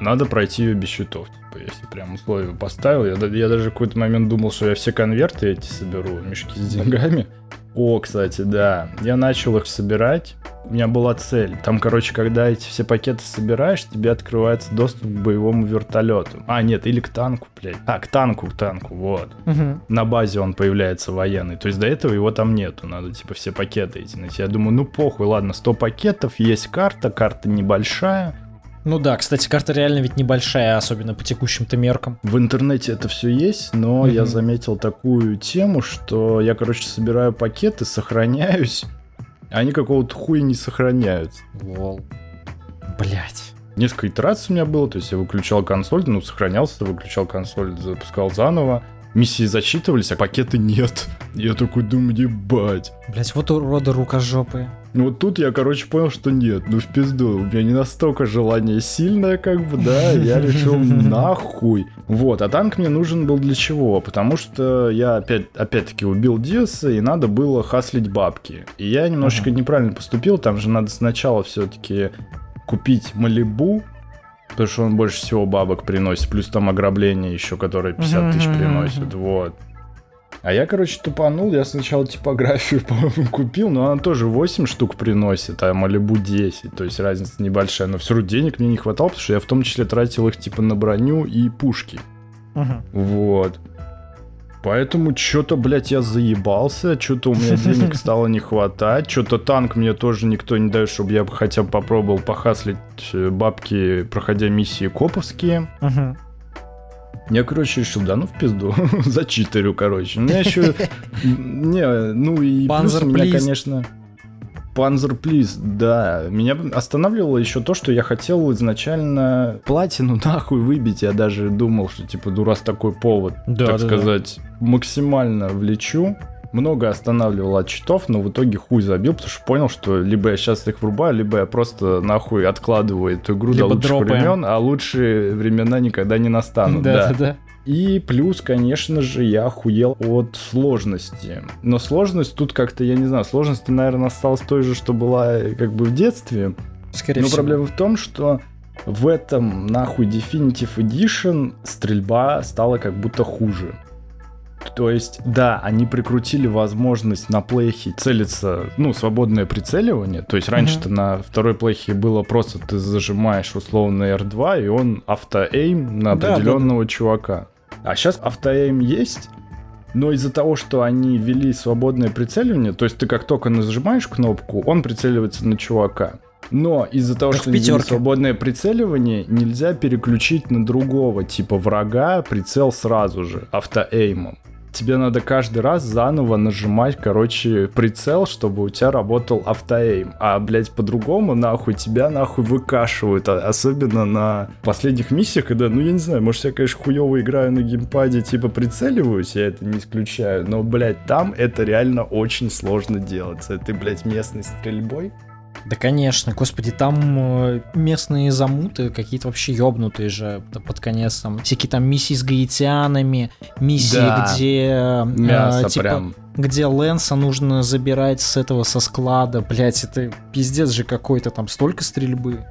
надо пройти ее без счетов. Типа, если прям условия поставил, я, я даже в какой-то момент думал, что я все конверты эти соберу, мешки с деньгами, о, кстати, да. Я начал их собирать. У меня была цель. Там, короче, когда эти все пакеты собираешь, тебе открывается доступ к боевому вертолету. А, нет, или к танку, блядь. А, к танку, к танку, вот. Угу. На базе он появляется военный. То есть до этого его там нету. Надо, типа, все пакеты эти найти. Я думаю, ну похуй, ладно, 100 пакетов, есть карта, карта небольшая. Ну да, кстати, карта реально ведь небольшая, особенно по текущим-то меркам. В интернете это все есть, но mm-hmm. я заметил такую тему, что я, короче, собираю пакеты, сохраняюсь, а они какого-то хуя не сохраняются. Лол. Блять. Несколько итераций у меня было, то есть я выключал консоль, ну, сохранялся, выключал консоль, запускал заново миссии зачитывались, а пакеты нет. Я такой думаю, ебать. Блять, вот уроды рукожопые. Ну вот тут я, короче, понял, что нет, ну в пизду. У меня не настолько желание сильное, как бы, да, я решил нахуй. Вот, а танк мне нужен был для чего? Потому что я опять, опять-таки убил Диаса, и надо было хаслить бабки. И я немножечко неправильно поступил, там же надо сначала все-таки купить Малибу, Потому что он больше всего бабок приносит. Плюс там ограбление еще, которое 50 тысяч приносит. Вот. А я, короче, тупанул. Я сначала типографию, [laughs] по-моему, купил, но она тоже 8 штук приносит, а Малибу 10. То есть разница небольшая. Но все равно денег мне не хватало, потому что я в том числе тратил их типа на броню и пушки. Uh-huh. Вот. Поэтому что-то, блядь, я заебался, что-то у меня денег [laughs] стало не хватать, что-то танк мне тоже никто не дает, чтобы я хотя бы попробовал похаслить э, бабки, проходя миссии коповские. Я, короче, решил, да ну в пизду, [laughs] зачитерю, короче. У меня еще... [laughs] Не, ну и плюс у меня, конечно... Panzer Please, да. Меня останавливало еще то, что я хотел изначально платину нахуй выбить. Я даже думал, что типа, ну раз такой повод, да, так да, сказать, да. максимально влечу. Много останавливал от читов, но в итоге хуй забил, потому что понял, что либо я сейчас их врубаю, либо я просто нахуй откладываю эту игру либо до лучших дропаем. времен, а лучшие времена никогда не настанут. Да, да, да. И плюс, конечно же, я охуел от сложности. Но сложность тут как-то, я не знаю, сложность, наверное, осталась той же, что была как бы в детстве. Скорее Но всего. проблема в том, что в этом нахуй Definitive Edition стрельба стала как будто хуже. То есть, да, они прикрутили возможность на плейхе целиться, ну, свободное прицеливание. То есть раньше-то mm-hmm. на второй плейхе было просто ты зажимаешь условно R2, и он автоэйм на определенного да, да, да. чувака. А сейчас автоэйм есть, но из-за того, что они ввели свободное прицеливание, то есть ты как только нажимаешь кнопку, он прицеливается на чувака. Но из-за того, как что ввели свободное прицеливание, нельзя переключить на другого, типа врага, прицел сразу же, автоэймом. Тебе надо каждый раз заново нажимать, короче, прицел, чтобы у тебя работал автоэйм. А, блядь, по-другому, нахуй, тебя нахуй выкашивают. А, особенно на последних миссиях, когда, ну, я не знаю, может, я, конечно, хуево играю на геймпаде, типа, прицеливаюсь, я это не исключаю, но, блядь, там это реально очень сложно делать. Этой, блядь, местной стрельбой. Да, конечно, господи, там э, местные замуты какие-то вообще ёбнутые же под конец. Там всякие там миссии с гаитянами, миссии, Да. где... э, Мясо типа, прям. где Лэнса нужно забирать с этого со склада. Блять, это пиздец же какой-то там столько стрельбы,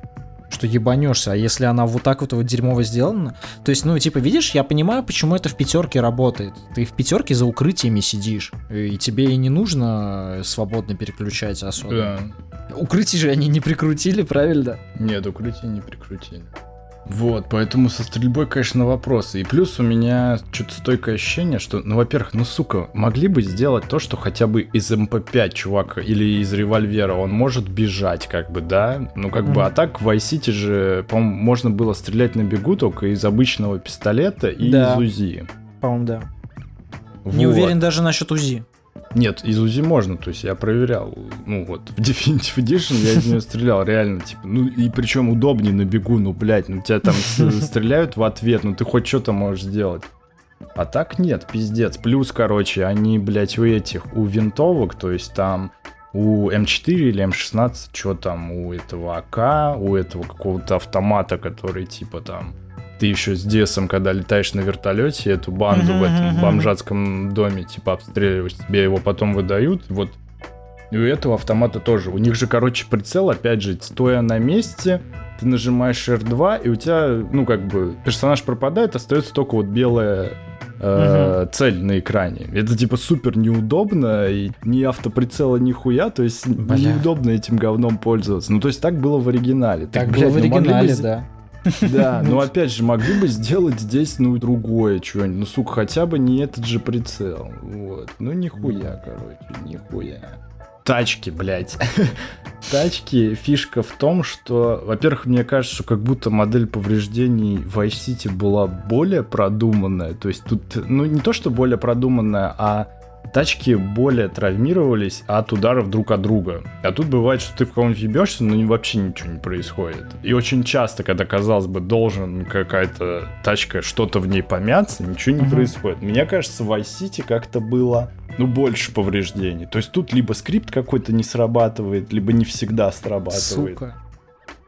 что ебанешься. А если она вот так вот, вот дерьмово сделана, то есть, ну, типа, видишь, я понимаю, почему это в пятерке работает. Ты в пятерке за укрытиями сидишь, и тебе и не нужно свободно переключать особо. Да. Укрытие же они не прикрутили, правильно? Нет, укрытие не прикрутили. Вот, поэтому со стрельбой, конечно, вопросы. И плюс у меня что-то стойкое ощущение, что, ну, во-первых, ну, сука, могли бы сделать то, что хотя бы из МП5 чувак или из револьвера он может бежать, как бы, да? Ну, как бы, Мгм. а так в Vice же, по-моему, можно было стрелять на бегу только из обычного пистолета и Да. из УЗИ. По-моему, да. Не Вот. уверен даже насчет УЗИ. Нет, из УЗИ можно, то есть я проверял. Ну вот, в Definitive Edition я из нее стрелял, реально, типа, ну и причем удобнее на бегу, ну, блядь, ну тебя там стреляют в ответ, ну ты хоть что-то можешь сделать. А так нет, пиздец. Плюс, короче, они, блядь, у этих, у винтовок, то есть там у М4 или М16, что там, у этого АК, у этого какого-то автомата, который типа там ты еще с Десом, когда летаешь на вертолете, эту банду в этом Мгм-мгм. бомжатском доме, типа, обстреливаешь, тебе его потом выдают. Вот и у этого автомата тоже. У них же, короче, прицел, опять же, стоя на месте, ты нажимаешь R2, и у тебя, ну, как бы, персонаж пропадает, остается только вот белая э, цель на экране. Это, типа, супер неудобно, и ни автоприцела, ни хуя, то есть Бля. неудобно этим говном пользоваться. Ну, то есть так было в оригинале. Так блядь, было в ну, бы оригинале, с- да. Да, [laughs] но опять же, могли бы сделать здесь, ну, другое что-нибудь. Ну, сука, хотя бы не этот же прицел. Вот. Ну, нихуя, короче, нихуя. Тачки, блядь. [laughs] Тачки, фишка в том, что, во-первых, мне кажется, что как будто модель повреждений в Vice City была более продуманная. То есть тут, ну, не то, что более продуманная, а тачки более травмировались от ударов друг от друга. А тут бывает, что ты в кого-нибудь ебешься, но вообще ничего не происходит. И очень часто, когда, казалось бы, должен какая-то тачка, что-то в ней помяться, ничего не происходит. Мне кажется, в Vice как-то было, ну, больше повреждений. То есть тут либо скрипт какой-то не срабатывает, либо не всегда срабатывает. Сука.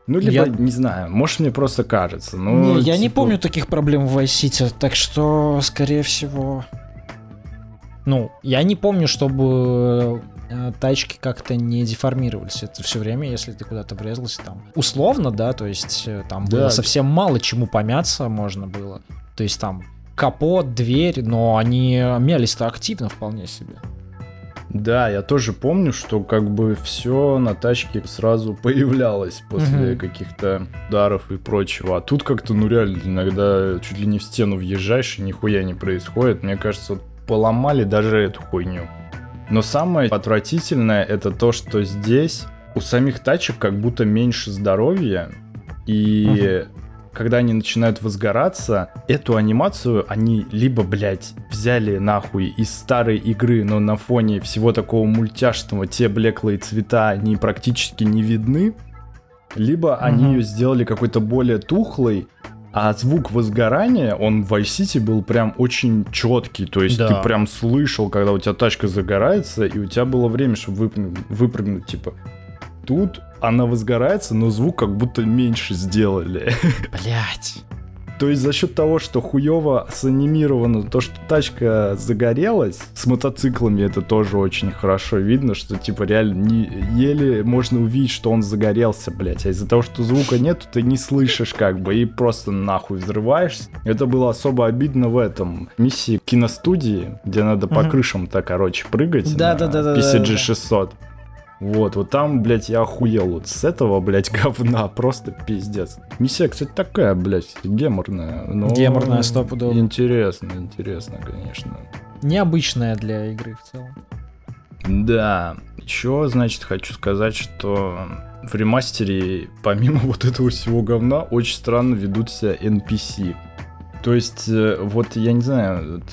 Ну, либо, Я- не знаю, может, мне просто кажется. Не, Ну, я не типа, помню таких проблем в Vice City, так что, скорее всего... Ну, я не помню, чтобы э, тачки как-то не деформировались. Это все время, если ты куда-то врезался там. Условно, да, то есть э, там Да. было совсем мало чему помяться можно было. То есть там капот, дверь, но они мялись-то активно вполне себе. Да, я тоже помню, что как бы все на тачке сразу появлялось после Мгм. каких-то ударов и прочего. А тут как-то, ну реально, иногда чуть ли не в стену въезжаешь, и нихуя не происходит. Мне кажется, поломали даже эту хуйню. Но самое отвратительное это то, что здесь у самих тачек как будто меньше здоровья. И когда они начинают возгораться, эту анимацию они либо, блядь, взяли нахуй из старой игры, но на фоне всего такого мультяшного, те блеклые цвета, они практически не видны, либо они Мгм. ее сделали какой-то более тухлой, а звук возгорания, он в Vice City был прям очень четкий, то есть Да. ты прям слышал, когда у тебя тачка загорается, и у тебя было время, чтобы выпрыгнуть, выпрыгнуть типа. Тут она возгорается, но звук как будто меньше сделали. Блять. То есть за счет того, что хуево санимировано, то, что тачка загорелась, с мотоциклами это тоже очень хорошо видно, что типа реально не, еле можно увидеть, что он загорелся, блять. А из-за того, что звука нету, ты не слышишь как бы и просто нахуй взрываешься. Это было особо обидно в этом миссии киностудии, где надо по Мгм. крышам-то, короче, прыгать на Да-да-да-да-да-да. PCG 600. Вот, вот там, блядь, я охуел вот с этого, блядь, [laughs] говна, просто пиздец. Миссия, кстати, такая, блядь, геморная. Но... Геморная, стопудово. Интересно, интересно, конечно. Необычная для игры в целом. Да, еще, значит, хочу сказать, что в ремастере, помимо [laughs] вот этого всего говна, очень странно ведут себя NPC. То есть, э, вот я не знаю,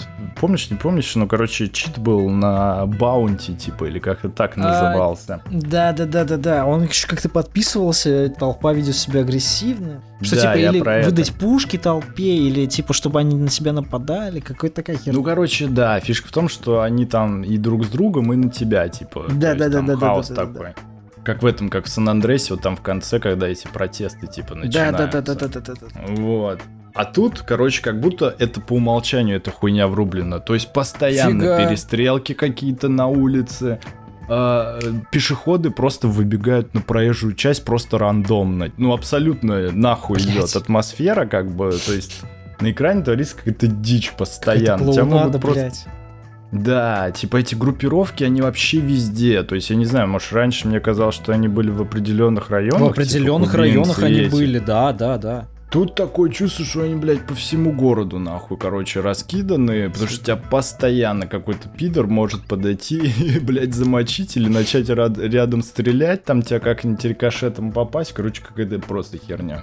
помнишь, не помнишь, но, короче, чит был на баунти, типа, или как-то так назывался. Да, да, да, да, да. Он еще как-то подписывался, толпа ведет себя агрессивно. Что Да, типа или это. выдать пушки толпе, или типа чтобы они на себя нападали, какой-то такая херня. Ну, короче, да, фишка в том, что они там и друг с другом, и на тебя, типа. Да, то есть да, да, да, да, хаос да, да, такой. Как в этом, как в Сан-Андресе, вот там в конце, когда эти протесты, типа, да, начинаются. да, да, да, да, да, да, да. Вот. А тут, короче, как будто это по умолчанию эта хуйня врублена. То есть постоянно Фига. перестрелки какие-то на улице. а, пешеходы просто выбегают на проезжую часть просто рандомно. Ну, абсолютно нахуй Блядь. идет атмосфера, как бы. То есть на экране творится какая-то дичь Какая-то постоянно. Могут клоунада, просто- блядь. Да, типа эти группировки, они вообще везде. То есть, я не знаю, может, раньше мне казалось, что они были в определенных районах. В типа определенных кубинцы районах они эти. были, да, да, да. Тут такое чувство, что они, блядь, по всему городу, нахуй, короче, раскиданы, потому что тебя постоянно какой-то пидор может подойти [laughs] и, блядь, замочить или начать рад- рядом стрелять, там тебя как-нибудь рикошетом попасть, короче, какая-то просто херня.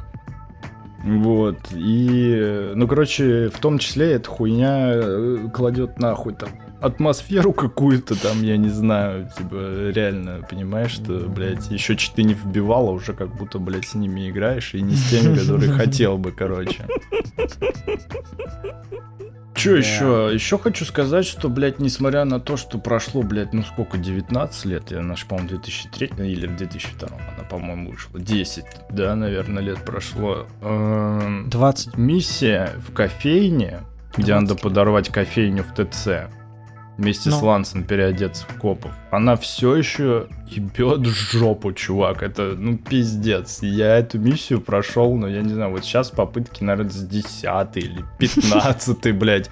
Вот, и, ну, короче, в том числе эта хуйня э, кладет нахуй там атмосферу какую-то там, я не знаю, типа, реально, понимаешь, что, блядь, еще читы не вбивала, уже как будто, блядь, с ними играешь, и не с теми, которые хотел бы, короче. Че Да. еще? Еще хочу сказать, что, блядь, несмотря на то, что прошло, блядь, ну сколько, 19 лет, я наш, по-моему, 2003 или в 2002 она, по-моему, вышла. 10, да, наверное, лет прошло. Эм, 20. Миссия в кофейне, где 20 надо подорвать кофейню в ТЦ, вместе с Ну. Лансом переодеться в копов, она все еще ебет жопу, чувак. Это, ну, пиздец. Я эту миссию прошел, но я не знаю, вот сейчас попытки, наверное, с 10 или 15, блядь.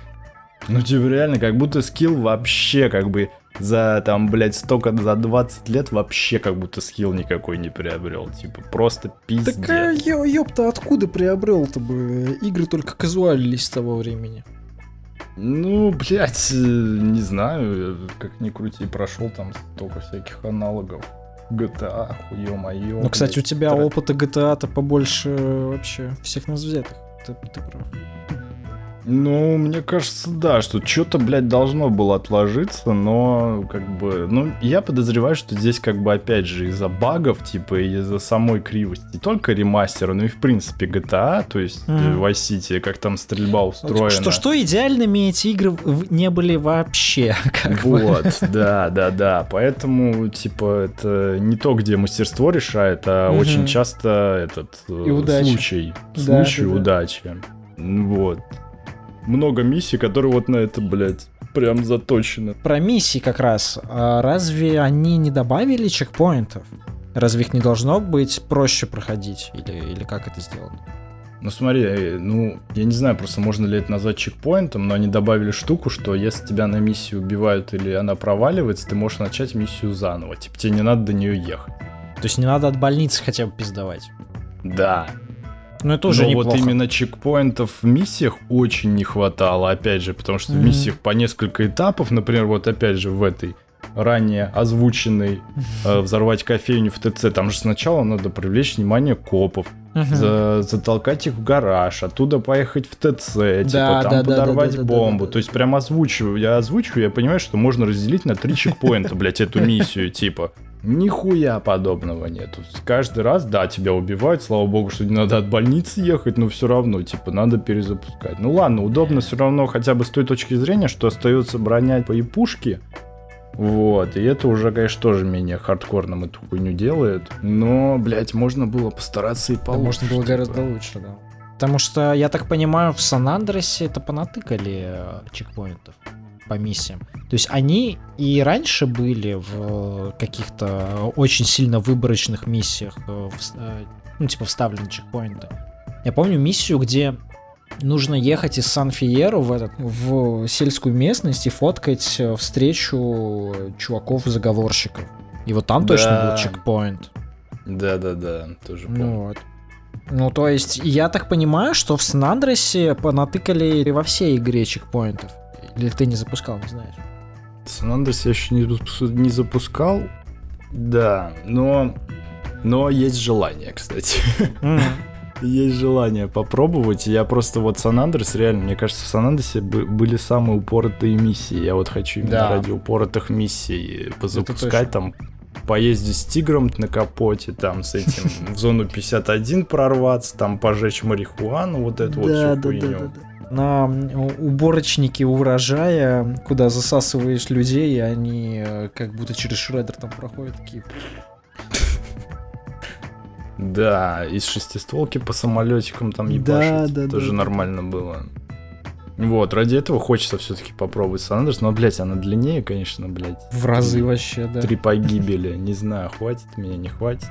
Ну, типа, реально, как будто скилл вообще, как бы, за, там, блядь, столько, за 20 лет вообще как будто скилл никакой не приобрел. Типа, просто пиздец. Так а, ёпта, откуда приобрел-то бы? Игры только казуалились с того времени. Ну, блядь, э, не знаю, как ни крути, прошел там столько всяких аналогов. GTA, ё-моё. Ну, кстати, у блядь, тебя тра- опыта GTA-то побольше вообще всех нас взятых. Ты, ты прав. Ну, мне кажется, да, что что-то, блядь, должно было отложиться, но, как бы, ну, я подозреваю, что здесь, как бы, опять же, из-за багов, типа, из-за самой кривости, не только ремастера, но и, в принципе, GTA, то есть, э, Мгм. Vice City, как там стрельба устроена. Что, что идеальными эти игры не были вообще, [laughs] как бы. Вот, да, да, да. Поэтому, типа, это не то, где мастерство решает, а Мгм. очень часто этот э, И удача. случай. Да, случай да. удачи. Вот. Много миссий, которые вот на это, блядь, прям заточены. Про миссии как раз. А разве они не добавили чекпоинтов? Разве их не должно быть проще проходить? Или, или как это сделано? Ну смотри, э, ну, я не знаю, просто можно ли это назвать чекпоинтом, но они добавили штуку, что если тебя на миссию убивают или она проваливается, ты можешь начать миссию заново. Типа тебе не надо до нее ехать. То есть не надо от больницы хотя бы пиздовать. Да, Ну это уже Но неплохо. вот именно чекпоинтов в миссиях очень не хватало, опять же, потому что в Мгм. миссиях по несколько этапов, например, вот опять же в этой ранее озвученной э, взорвать кофейню в ТЦ, там же сначала надо привлечь внимание копов, Мгм. за- затолкать их в гараж, оттуда поехать в ТЦ, типа там да, подорвать да, да, да, бомбу. да, да. То есть прям озвучиваю, я озвучиваю, я понимаю, что можно разделить на три [laughs] чекпоинта, блять, эту миссию, типа. Нихуя подобного нету. Каждый раз, да, тебя убивают, слава богу, что не надо от больницы ехать, но все равно, типа, надо перезапускать. Ну ладно, удобно все равно хотя бы с той точки зрения, что остается броня по и пушки. Вот, и это уже, конечно, тоже менее хардкорным эту хуйню делает. Но, блядь, можно было постараться и Да, получше. можно было чтобы- гораздо лучше, да. Потому что, я так понимаю, в Сан-Андресе это понатыкали э, чекпоинтов по миссиям. То есть они и раньше были в каких-то очень сильно выборочных миссиях, э, э, ну, типа вставлены чекпоинты. Я помню миссию, где нужно ехать из Сан-Фиеро в, этот, в сельскую местность и фоткать э, встречу чуваков-заговорщиков. И вот там точно Да. был чекпоинт. Да-да-да, тоже помню. Ну вот. Ну, то есть, я так понимаю, что в Сан-Андресе понатыкали во всей игре чекпоинтов. Или ты не запускал, не знаешь? Сан Андрес я еще не, не запускал. Да, но... Но есть желание, кстати. [laughs] есть желание попробовать. Я просто вот Сан Андрес, реально, мне кажется, в Сан Андресе были самые упоротые миссии. Я вот хочу именно да. ради упоротых миссий позапускать там поездить с тигром на капоте, там с этим в зону 51 прорваться, там пожечь марихуану, вот эту вот всю хуйню на уборочнике урожая, куда засасываешь людей, и они э, как будто через шредер там проходят такие. Да, из шестистволки по самолетикам там ебашить. Да, да, тоже да, нормально да. было. Вот, ради этого хочется все-таки попробовать Сан Андерс, но, блядь, она длиннее, конечно, блядь. В разы вообще, да. Три погибели, не знаю, хватит меня, не хватит.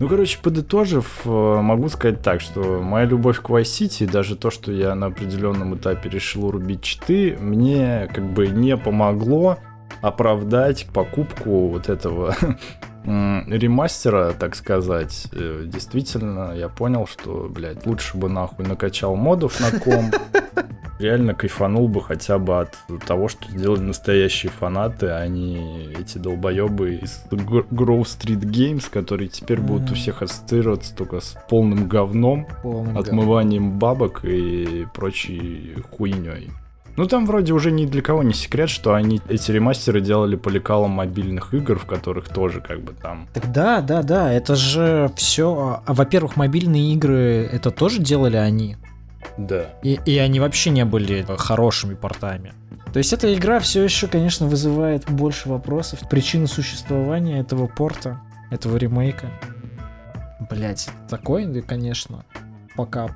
Ну, короче, подытожив, э, могу сказать так, что моя любовь к Vice City, даже то, что я на определенном этапе решил рубить читы, мне как бы не помогло оправдать покупку вот этого [laughs] ремастера, так сказать. Э, действительно, я понял, что, блядь, лучше бы нахуй накачал модов на ком, [laughs] реально кайфанул бы хотя бы от того, что сделали настоящие фанаты, а не эти долбоебы из Grove Street Games, которые теперь будут у всех ассоциироваться только с полным говном, отмыванием бабок и прочей хуйней. Ну там вроде уже ни для кого не секрет, что они эти ремастеры делали по лекалам мобильных игр, в которых тоже как бы там. Так да, да, да, это же все. А, во-первых, мобильные игры это тоже делали они. Да. И, и они вообще не были хорошими портами. То есть эта игра все еще, конечно, вызывает больше вопросов. Причина существования этого порта, этого ремейка. Блять, такой, конечно, покап.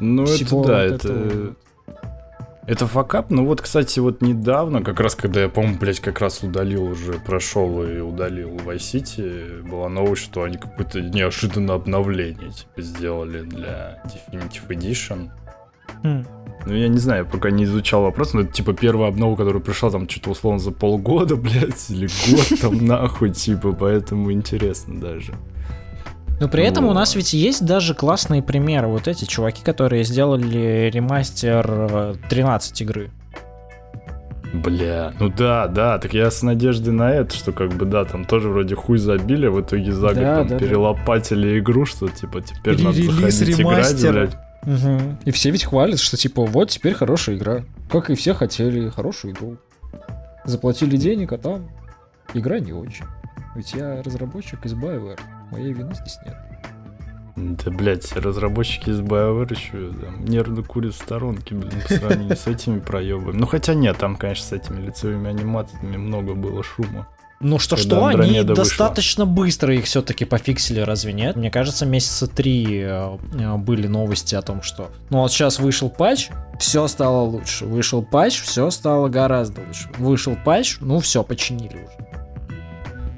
Ну это да, вот это... Этого... Это факап, ну вот, кстати, вот недавно, как раз когда я, по-моему, блядь, как раз удалил уже, прошел и удалил Vice City, была новость, что они какое-то неожиданное обновление типа сделали для Definitive Edition. Mm. Ну, я не знаю, пока не изучал вопрос, но это типа первая обнова, которая пришла там что-то условно за полгода, [laughs] блядь, или год там нахуй, типа, поэтому интересно даже. Но при этом у нас ведь есть даже классные примеры. Вот эти чуваки, которые сделали ремастер 13 э, игры. Бля, ну да, да, так я с надеждой на это, что как бы да, там тоже вроде хуй забили, в итоге за год да, там да, перелопатили да. игру, что типа теперь надо заходить ремастер. играть, блядь. Угу. И все ведь хвалят, что типа вот теперь хорошая игра. Как и все хотели хорошую игру. Заплатили денег, а там игра не очень. Ведь я разработчик из BioWare. Моей вины здесь нет. Да, блядь, разработчики из BioWare еще там, нервно курят в сторонке, блин, по сравнению с этими проебами. Ну, хотя нет, там, конечно, с этими лицевыми анимациями много было шума. Ну что-что, они вышла. достаточно быстро их все-таки пофиксили, разве нет? Мне кажется, месяца три э, э, были новости о том, что... Ну вот сейчас вышел патч, все стало лучше. Вышел патч, все стало гораздо лучше. Вышел патч, ну все, починили уже.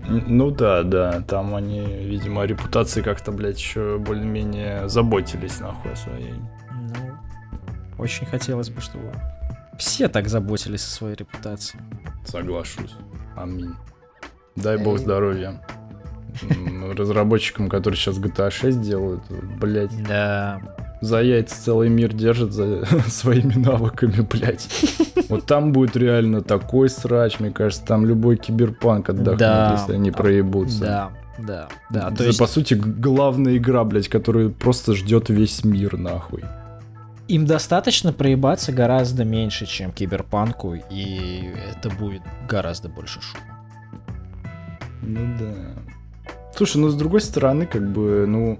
Ну да, да, там они, видимо, о репутации как-то, блядь, еще более-менее заботились нахуй своей. Ну, очень хотелось бы, чтобы все так заботились о своей репутации. Соглашусь. Аминь. Дай бог здоровья. Разработчикам, которые сейчас GTA 6 делают, блядь. Да за яйца целый мир держит за [laughs] своими навыками, блядь. Вот там будет реально такой срач, мне кажется, там любой киберпанк отдохнет, да. если они проебутся. Да, да, да. То есть... По сути, главная игра, блядь, которая просто ждет весь мир, нахуй. Им достаточно проебаться гораздо меньше, чем киберпанку, и это будет гораздо больше шума. Ну да. Слушай, ну с другой стороны, как бы, ну,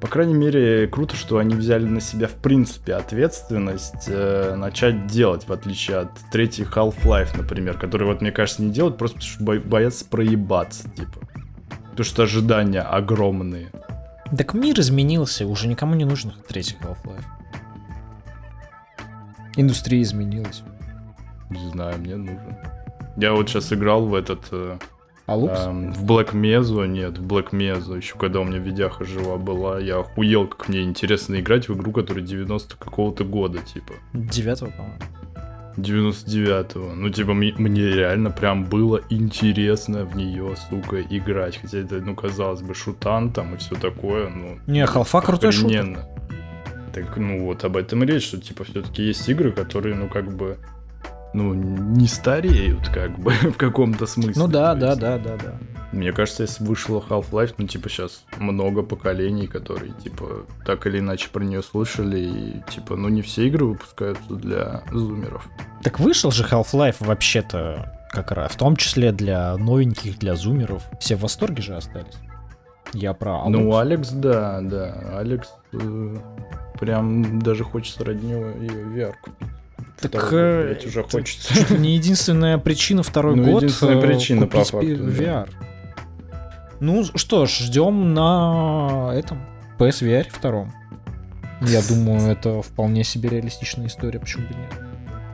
по крайней мере, круто, что они взяли на себя, в принципе, ответственность э, начать делать, в отличие от третьей Half-Life, например, который, вот, мне кажется, не делают просто потому, что бо- боятся проебаться, типа. Потому что ожидания огромные. Так мир изменился, уже никому не нужен третий Half-Life. Индустрия изменилась. Не знаю, мне нужен. Я вот сейчас играл в этот... Э, а Лупс? Эм, в Black Mesa, нет, в Black Mesa, еще когда у меня видяха жива была, я охуел, как мне интересно играть в игру, которая 90 какого-то года, типа. 9 по-моему. 99-го. Ну, типа, мне, мне реально прям было интересно в нее, сука, играть. Хотя это, ну, казалось бы, шутан там и все такое, ну... Не, халфа крутой шутан. Так, ну, вот об этом и речь, что, типа, все-таки есть игры, которые, ну, как бы ну, не стареют, как бы, [laughs] в каком-то смысле. Ну да, да, да, да, да. Мне кажется, если вышла Half-Life, ну, типа, сейчас много поколений, которые, типа, так или иначе про нее слышали, и, типа, ну, не все игры выпускаются для зумеров. Так вышел же Half-Life вообще-то как раз, в том числе для новеньких, для зумеров. Все в восторге же остались. Я про Алекс. Ну, Алекс, да, да. Алекс э, прям даже хочется него и VR купить. Так блядь, уже хочется. не единственная причина второй ну, год единственная э, причина, по факту, VR. Да. Ну что ж, ждем на этом PSVR втором. Я думаю, это вполне себе реалистичная история, почему бы нет.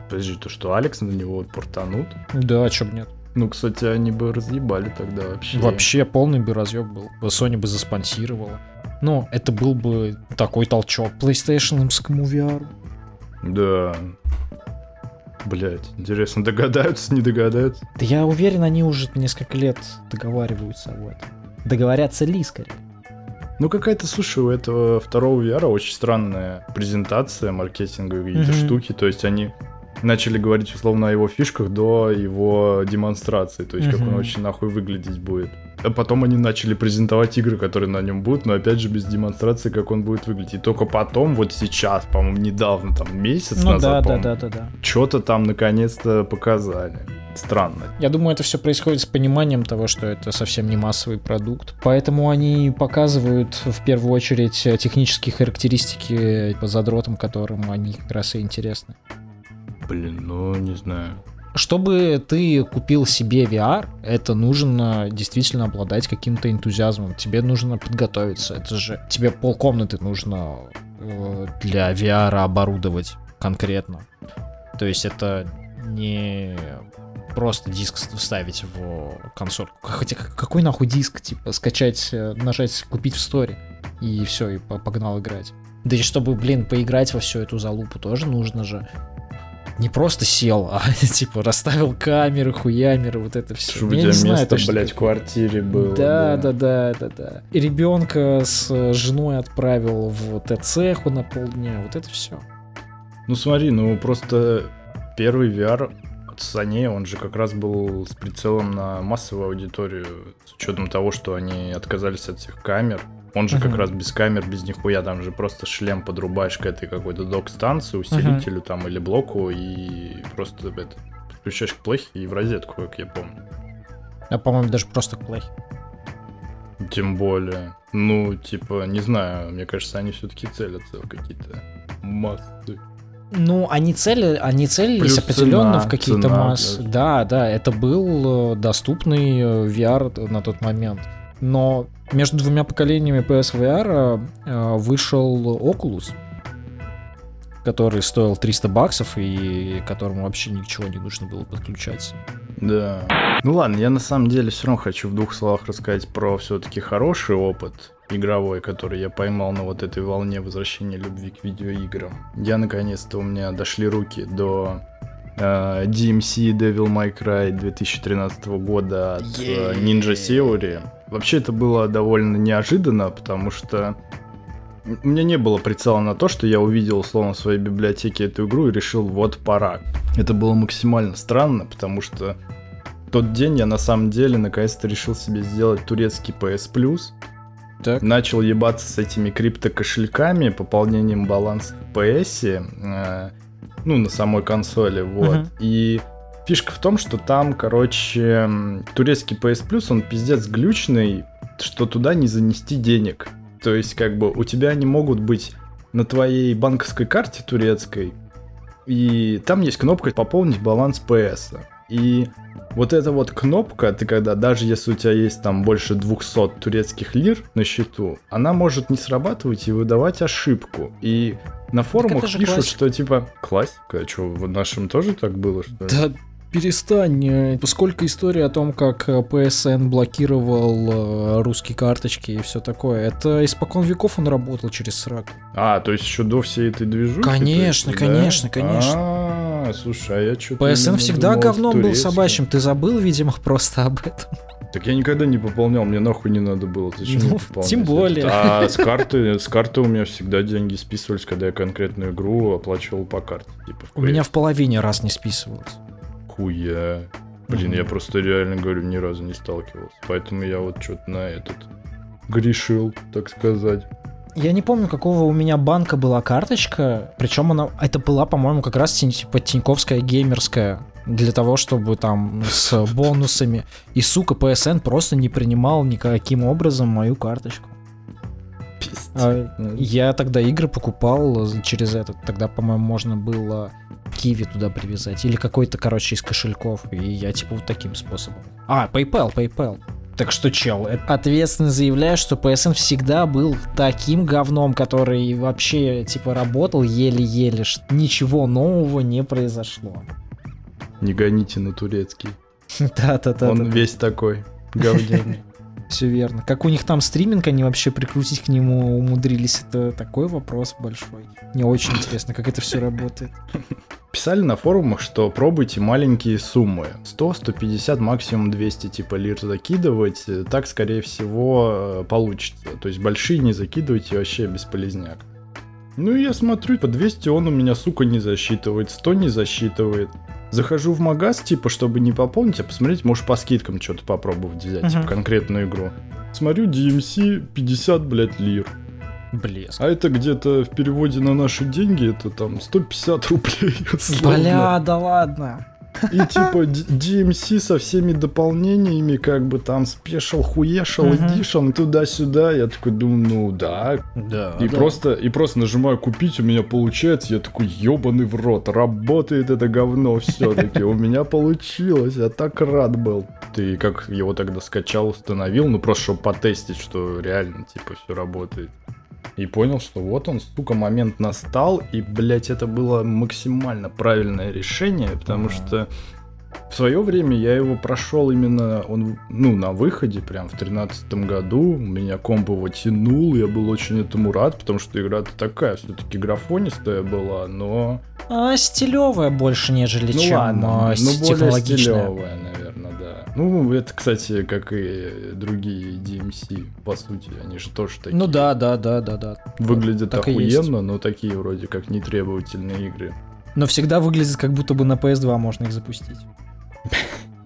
Подожди, то что Алекс на него портанут? Да, чё бы нет. Ну, кстати, они бы разъебали тогда вообще. Вообще полный бы разъеб был. Sony бы заспонсировала. Но это был бы такой толчок PlayStation VR. Да. Блять, интересно, догадаются, не догадаются? Да я уверен, они уже несколько лет договариваются об этом. Договорятся ли, скорее? Ну, какая-то, слушай, у этого второго VR очень странная презентация, маркетинговые какие-то mm-hmm. штуки. То есть они начали говорить условно о его фишках до его демонстрации, то есть mm-hmm. как он очень нахуй выглядеть будет. А потом они начали презентовать игры, которые на нем будут, но опять же без демонстрации, как он будет выглядеть. И только потом, вот сейчас, по-моему, недавно, там месяц ну, назад, да, да, да, да, да. что-то там наконец-то показали. Странно. Я думаю, это все происходит с пониманием того, что это совсем не массовый продукт. Поэтому они показывают в первую очередь технические характеристики по задротам, которым они как раз и интересны. Блин, ну не знаю. Чтобы ты купил себе VR, это нужно действительно обладать каким-то энтузиазмом. Тебе нужно подготовиться. Это же тебе полкомнаты нужно э, для VR оборудовать конкретно. То есть это не просто диск вставить в консоль. Хотя какой нахуй диск? Типа скачать, э, нажать купить в сторе и все, и погнал играть. Да и чтобы, блин, поиграть во всю эту залупу тоже нужно же не просто сел, а [laughs] типа расставил камеры, хуямеры, вот это все. Чтобы Я тебя место, знаю, блядь, в квартире было. Да, да, да, да, да. И ребенка с женой отправил в ТЦ на полдня, вот это все. Ну смотри, ну просто первый VR от Sony, он же как раз был с прицелом на массовую аудиторию, с учетом того, что они отказались от всех камер. Он же как раз без камер, без нихуя, там же просто шлем подрубаешь к этой какой-то док-станции, усилителю там или блоку и просто это, подключаешь к плохе и в розетку, как я помню. А по-моему, даже просто к плохе. Тем более. Ну, типа, не знаю, мне кажется, они все-таки целятся в какие-то массы. Ну, они, цели, они целились Плюс определенно цена, в какие-то массы. Да, да, это был э, доступный э, VR на тот момент. Но между двумя поколениями PSVR э, вышел Oculus, который стоил 300 баксов и которому вообще ничего не нужно было подключаться. Да. Ну ладно, я на самом деле все равно хочу в двух словах рассказать про все-таки хороший опыт игровой, который я поймал на вот этой волне возвращения любви к видеоиграм. Я наконец-то у меня дошли руки до uh, DMC Devil May Cry 2013 года от yeah. Ninja Theory. Вообще это было довольно неожиданно, потому что у меня не было прицела на то, что я увидел условно в своей библиотеке эту игру и решил, вот пора. Это было максимально странно, потому что тот день я на самом деле наконец-то решил себе сделать турецкий PS Plus. Так. Начал ебаться с этими криптокошельками, пополнением баланса в PS, э, ну, на самой консоли, вот. Uh-huh. И Фишка в том, что там, короче, турецкий PS Plus, он пиздец глючный, что туда не занести денег. То есть, как бы, у тебя они могут быть на твоей банковской карте турецкой, и там есть кнопка «Пополнить баланс PS». И вот эта вот кнопка, ты когда, даже если у тебя есть там больше 200 турецких лир на счету, она может не срабатывать и выдавать ошибку. И на форумах пишут, классика. что типа классика, а что, в нашем тоже так было, что ли? Да перестань. Сколько историй о том, как PSN блокировал э, русские карточки и все такое. Это испокон веков он работал через сраку. А, то есть еще до всей этой движухи? Конечно, есть, конечно, да? конечно. А, слушай, а я что-то... PSN всегда говном был собачьим. Ты забыл, видимо, просто об этом. Так я никогда не пополнял, мне нахуй не надо было. Зачем ну, пополнять? Тем более. А с карты, с карты у меня всегда деньги списывались, когда я конкретную игру оплачивал по карте. Типа, у меня в половине раз не списывалось. Хуя. Блин, Мгм. я просто реально говорю, ни разу не сталкивался. Поэтому я вот что-то на этот грешил, так сказать. Я не помню, какого у меня банка была карточка. Причем она. Это была, по-моему, как раз типа Тиньковская геймерская. Для того, чтобы там с бонусами. И, сука, PSN просто не принимал никаким образом мою карточку. А, Я тогда игры покупал через этот. Тогда, по-моему, можно было Киви туда привязать. Или какой-то, короче, из кошельков. И я типа вот таким способом. А, PayPal, PayPal. Так что, чел, э, ответственно заявляю, что PSN всегда был таким говном, который вообще, типа, работал еле-еле. Ничего нового не произошло. Не гоните на турецкий. [laughs] Да-да-да. Он весь такой говняный. Все верно. Как у них там стриминг, они вообще прикрутить к нему умудрились, это такой вопрос большой. Мне очень интересно, как это все работает. Писали на форумах, что пробуйте маленькие суммы. 100, 150, максимум 200 типа лир закидывать. э, Так, скорее всего, э, получится. То есть большие не закидывайте вообще бесполезняк. Ну и я смотрю, по 200 он у меня, сука, не засчитывает, 100 не засчитывает. Захожу в магаз, типа, чтобы не пополнить, а посмотреть, может, по скидкам что-то попробовать взять, типа, Мгм. конкретную игру. Смотрю, DMC 50, блядь, лир. Блеск. А это где-то в переводе на наши деньги, это там 150 рублей. [laughs] Бля, да ладно. И типа DMC со всеми дополнениями, как бы там спешл, хуешал, Мгм. эдишн, туда-сюда. Я такой думаю, ну да. Да. И просто, и просто нажимаю купить, у меня получается. Я такой, ебаный в рот, работает это говно все-таки. У меня получилось, я так рад был. Ты как его тогда скачал, установил, ну просто чтобы потестить, что реально типа все работает. И понял, что вот он, сука, момент настал, и, блядь, это было максимально правильное решение, потому что в свое время я его прошел именно, он, ну, на выходе, прям в тринадцатом году, меня комбо его тянул, я был очень этому рад, потому что игра-то такая, все-таки графонистая была, но... А, стилевая больше, нежели Ну чем ладно, а, ну с- более стилевая, наверное, да. Ну, это, кстати, как и другие DMC, по сути, они же тоже такие. Ну да, да, да, да, да. Выглядят так охуенно, но такие вроде как нетребовательные игры. Но всегда выглядит, как будто бы на PS2 можно их запустить. [laughs]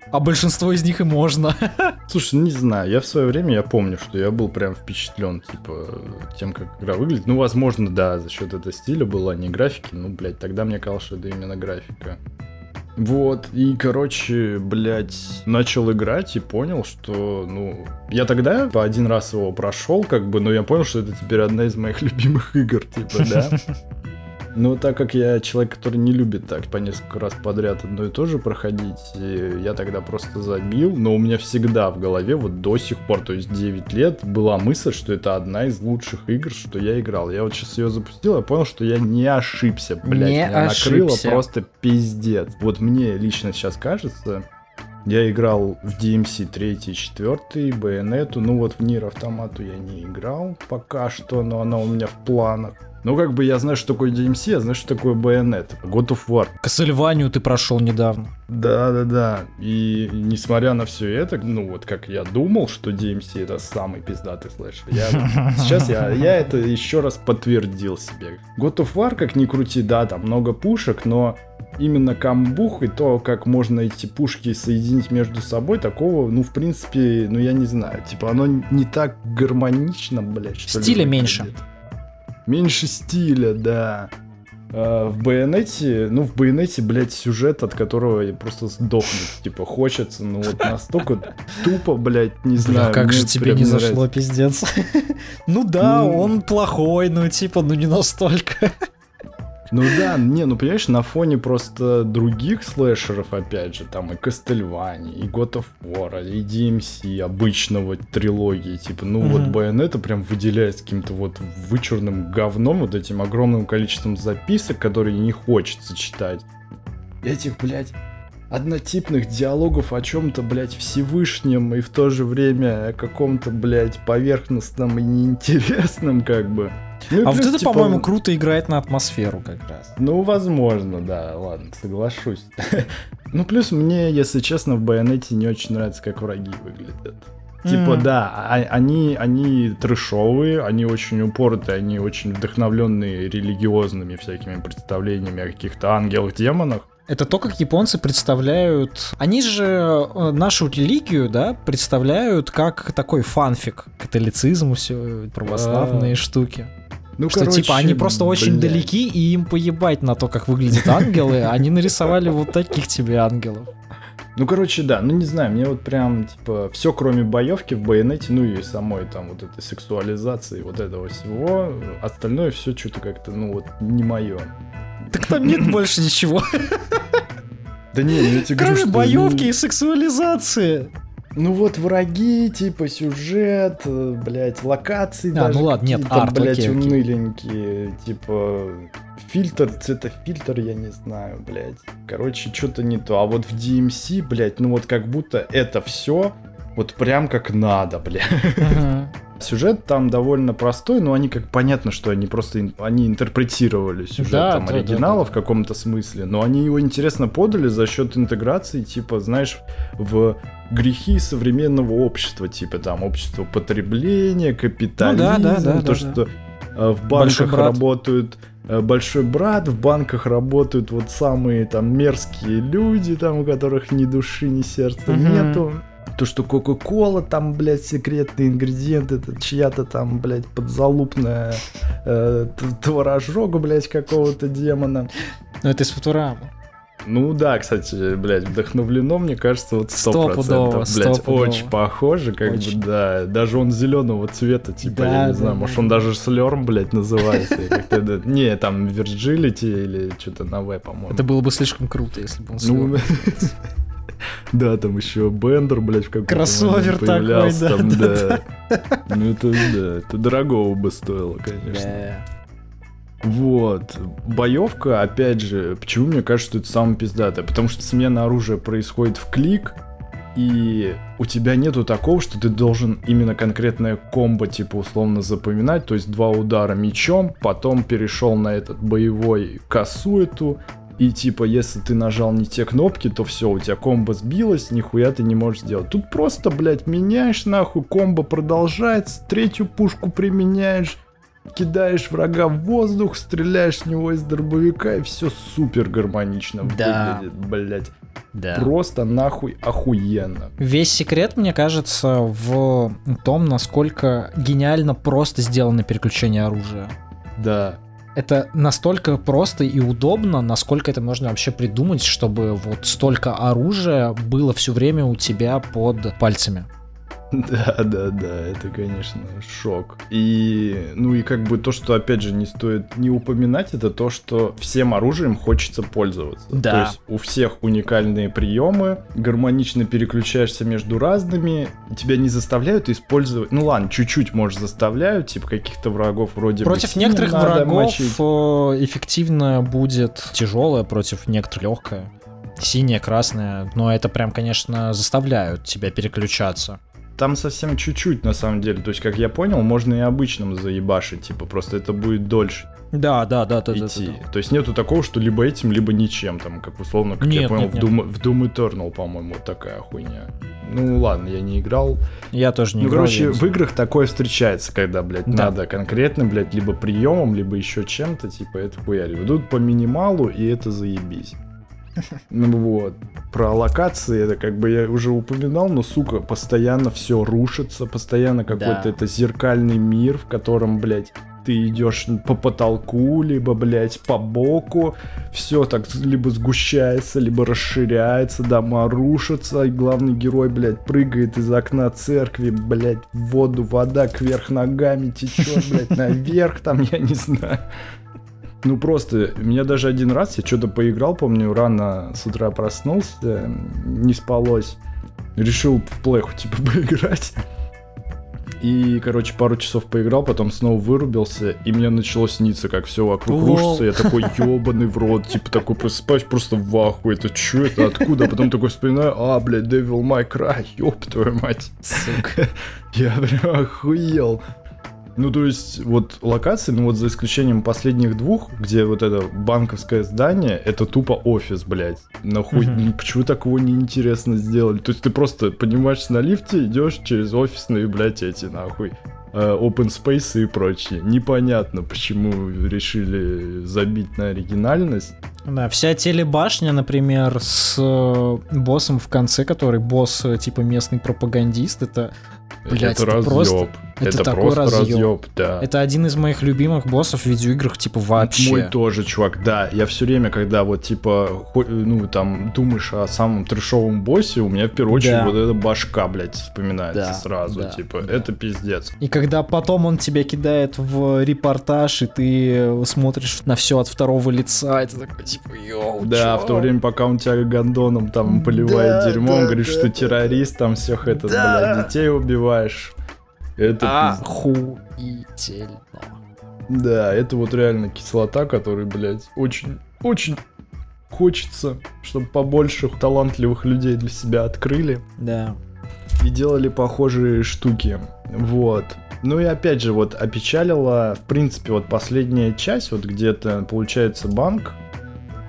А большинство из них и можно. [laughs] Слушай, не знаю, я в свое время, я помню, что я был прям впечатлен, типа, тем, как игра выглядит. Ну, возможно, да, за счет этого стиля была не графики, ну, блядь, тогда мне казалось, что это именно графика. Вот, и, короче, блядь, начал играть и понял, что, ну, я тогда по один раз его прошел, как бы, но я понял, что это теперь одна из моих [laughs] любимых игр, типа, да. Но так как я человек, который не любит так по несколько раз подряд одно и то же проходить, и я тогда просто забил, но у меня всегда в голове вот до сих пор, то есть 9 лет, была мысль, что это одна из лучших игр, что я играл. Я вот сейчас ее запустил, я понял, что я не ошибся, блядь, Не меня накрыло ошибся. просто пиздец. Вот мне лично сейчас кажется, я играл в DMC 3 4 Байонету, ну вот в Нир Автомату я не играл пока что, но она у меня в планах. Ну как бы я знаю, что такое DMC, я знаю, что такое Байонет. God of War. Кассельванию ты прошел недавно. Да-да-да. И несмотря на все это, ну вот как я думал, что DMC это самый пиздатый слэшер, я, [laughs] сейчас я, я это еще раз подтвердил себе. God of War, как ни крути, да, там много пушек, но именно камбух и то, как можно эти пушки соединить между собой, такого, ну, в принципе, ну, я не знаю. Типа, оно не так гармонично, блядь, Стиля выглядит. Меньше. Стиля, да. А, в Байонете, ну, в Байонете, блядь, сюжет, от которого я просто сдохнуть, типа, хочется, ну, вот настолько тупо, блядь, не Бля, знаю. как мне же тебе не зашло, пиздец. [laughs] Ну да, Ну. он плохой, ну типа, ну не настолько. Ну да, не, ну понимаешь, на фоне просто других слэшеров, опять же, там и Castlevania, и God of War, и DMC, обычного трилогии, типа, ну вот Мгм. Bayonetta прям выделяется каким-то вот вычурным говном, вот этим огромным количеством записок, которые не хочется читать. Этих, блядь, однотипных диалогов о чем-то, блядь, Всевышнем и в то же время о каком-то, блядь, поверхностном и неинтересном, как бы. Ну А вот плюс, это, типа, по-моему, круто играет на атмосферу как раз. ну, возможно, да, ладно, соглашусь. [laughs] ну, плюс мне, если честно, в Байонете не очень нравится, как враги выглядят. Типа, М. да, а- они, они трешовые, они очень упоротые, они очень вдохновленные религиозными всякими представлениями о каких-то ангелах, демонах. Это то, как японцы представляют... Они же э, нашу религию, да, представляют как такой фанфик. Католицизм, все, православные А. штуки. Ну, Что типа они просто очень блядь. далеки, и им поебать на то, как выглядят ангелы. [laughs] Они нарисовали вот таких тебе ангелов. Ну, короче, да, ну не знаю, мне вот прям, типа, все кроме боевки в байонете, ну и самой там вот этой сексуализации, вот этого всего, остальное все что-то как-то, ну вот, не мое. Так там нет [laughs] больше ничего. Да не, ну я тебе говорю, Кроме боевки ну, и сексуализации. Ну вот враги, типа сюжет, э, блядь, локации А, даже ну ладно, нет, арт, блядь, окей, окей. уныленькие, типа фильтр, цветофильтр, я не знаю, блядь. Короче, что-то не то. А вот в DMC, блядь, ну вот как будто это все вот прям как надо, блядь. Ага. Сюжет там довольно простой, но они как понятно, что они просто они интерпретировали сюжет Да, там да, да, оригинала да. в каком-то смысле, но они его интересно подали за счет интеграции, типа, знаешь, в грехи современного общества, типа там общество потребления, капитализм, Ну да, да, да, то, да, что э, в банках работают э, большой брат, в банках работают вот самые там мерзкие люди, там у которых ни души, ни сердца Мгм. нету. То, что Кока-Кола, там, блядь, секретный ингредиент, это чья-то там, блядь, подзалупная э, творожок, блядь, какого-то демона. Ну это из Футурамы. Ну да, кстати, блядь, вдохновлено, мне кажется, вот сто Стопудово, процентов, блядь, стопудово. очень похоже, как Очень. бы, да, даже он зеленого цвета, типа, Да, я не да, знаю, да, может, да. он даже слерм, блядь, называется, не, там, Virgility или что-то на В, по-моему. Это было бы слишком круто, если бы он Ну, слёг. [laughs] [laughs] да, там еще Бендер, блядь, в каком-то Кроссовер такой, да, там, да, да. Ну, это, да, это дорогого бы стоило, конечно. Да. Вот. Боевка, опять же, почему мне кажется, что это самое пиздатое? Потому что смена оружия происходит в клик, и у тебя нету такого, что ты должен именно конкретное комбо, типа, условно запоминать, то есть два удара мечом, потом перешел на этот боевой косу эту, и типа, если ты нажал не те кнопки, то все, у тебя комбо сбилось, нихуя ты не можешь сделать. Тут просто, блядь, меняешь нахуй, комбо продолжается, третью пушку применяешь, кидаешь врага в воздух, стреляешь в него из дробовика, и все супер гармонично Да. выглядит, блядь. Да. Просто нахуй охуенно. Весь секрет, мне кажется, в том, насколько гениально просто сделано переключение оружия. Да. Это настолько просто и удобно, насколько это можно вообще придумать, чтобы вот столько оружия было все время у тебя под пальцами. [laughs] Да, да, да, это, конечно, шок. И, ну и как бы то, что, опять же, не стоит не упоминать, это то, что всем оружием хочется пользоваться. Да. То есть у всех уникальные приемы, гармонично переключаешься между разными, тебя не заставляют использовать, ну ладно, чуть-чуть, может, заставляют, типа каких-то врагов вроде бы Против сильно некоторых врагов мочить. э, эффективно будет тяжелая, против некоторых легкая. Синяя, красная, но это прям, конечно, заставляют тебя переключаться. Там совсем чуть-чуть, на самом деле. То есть, как я понял, можно и обычным заебашить, типа, просто это будет дольше Да, да, да, да, да, идти. да. То есть нету такого, что либо этим, либо ничем. Там, как условно, как я Нет, понял, нет, в. Doom, в Doom Eternal, по-моему, вот такая хуйня. Ну ладно, я не играл. Я тоже не ну, играл, короче, я в играх такое встречается, когда, блядь, Да. надо конкретно, блядь, либо приемом, либо еще чем-то, типа, это хуяри. Идут по минималу, и это заебись. [laughs] Ну вот. Про локации, это как бы я уже упоминал, но, сука, постоянно все рушится, постоянно какой-то Да. это зеркальный мир, в котором, блядь, ты идешь по потолку, либо, блядь, по боку, все так либо сгущается, либо расширяется, дома рушатся, и главный герой, блядь, прыгает из окна церкви, блядь, в воду, вода кверх ногами течет, блядь, [laughs] наверх, там, я не знаю. Ну просто, меня даже один раз, я что-то поиграл, помню, рано с утра проснулся, не спалось, решил в плеху, типа, [laughs] поиграть. И, короче, пару часов поиграл, потом снова вырубился, и мне начало сниться, как все вокруг Лол. рушится. Я такой [laughs] ебаный в рот, типа такой просыпаюсь просто в ахуе. Это что это? Откуда? А потом такой вспоминаю, а, блядь, Devil May Cry, ёб твою мать. Сука. [laughs] Я прям охуел. Ну, то есть, вот локации, ну вот за исключением последних двух, где вот это банковское здание, это тупо офис, блядь. Нахуй, ну, почему такого неинтересно сделали? То есть ты просто поднимаешься на лифте, идешь через офисные, блядь, эти, нахуй, э, open space и прочее. Непонятно, почему решили забить на оригинальность. Да, вся телебашня, например, с э, боссом в конце, который босс э, типа местный пропагандист, это Блядь, это это просто- это это такой просто разъеб. разъеб, да. это один из моих любимых боссов в видеоиграх, типа вообще. Мой тоже, чувак, да. Я все время, когда вот типа, ну там думаешь о самом трешовом боссе, у меня в первую очередь Да. вот эта башка, блядь, вспоминается Да, сразу. да, типа, да. это пиздец. И когда потом он тебя кидает в репортаж, и ты смотришь на все от второго лица, это такой типа, йоу, Да, чё? в то время, пока он тебя гондоном там поливает Да, дерьмом, да, говорит, да, что да. террорист, там всех это, Да. блядь, детей убиваешь. Это. Охуительно. Да, это вот реально кислота, которой, блядь, очень, очень хочется, чтобы побольше талантливых людей для себя открыли Да. и делали похожие штуки. Вот. Ну и опять же, вот опечалила, в принципе, вот последняя часть, вот где-то получается банк,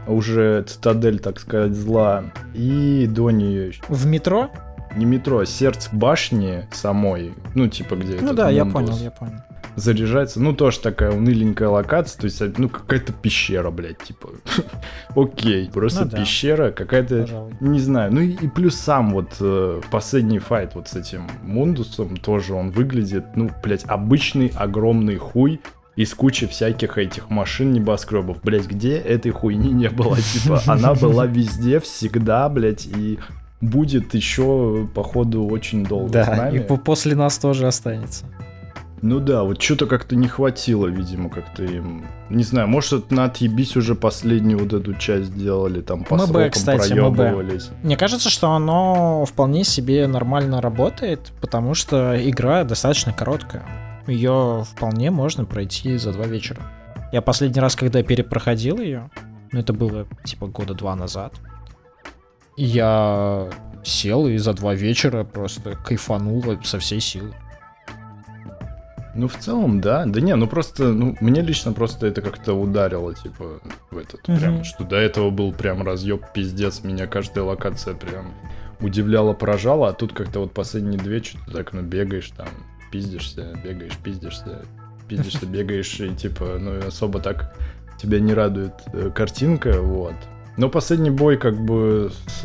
уже цитадель, так сказать, зла, и до нее В метро? Не метро, а сердце башни самой, ну типа где Ну этот да, я понял, я понял. заряжается, ну тоже такая уныленькая локация, то есть ну какая-то пещера, блядь, типа, [laughs] окей, просто Ну да. пещера, какая-то Пожалуй. не знаю, ну и, и плюс сам вот э, последний файт вот с этим Мундусом тоже он выглядит, ну, блядь, обычный огромный хуй из кучи всяких этих машин небоскребов. Блядь, где этой хуйни не было? [laughs] Типа, она была везде, всегда, блядь, и будет еще, походу, очень долго с Да, нами. и по- после нас тоже останется. Ну да, вот что-то как-то не хватило, видимо, как-то им... Не знаю, может, это на отъебись уже последнюю вот эту часть делали, там по МБ, срокам кстати, МБ. проебывались. Мне кажется, что оно вполне себе нормально работает, потому что игра достаточно короткая. Ее вполне можно пройти за два вечера. Я последний раз, когда перепроходил ее, ну это было типа года два назад, я сел и за два вечера просто кайфанул со всей силы. Ну, в целом, да. Да не, ну просто, ну, мне лично просто это как-то ударило, типа, в этот, Мгм. прям, что до этого был прям разъеб, пиздец, меня каждая локация прям удивляла, поражала, а тут как-то вот последние две что-то так, ну, бегаешь там, пиздишься, бегаешь, пиздишься, пиздишься, [laughs] бегаешь, и типа, ну, особо так тебя не радует э, картинка, вот. Но последний бой как бы с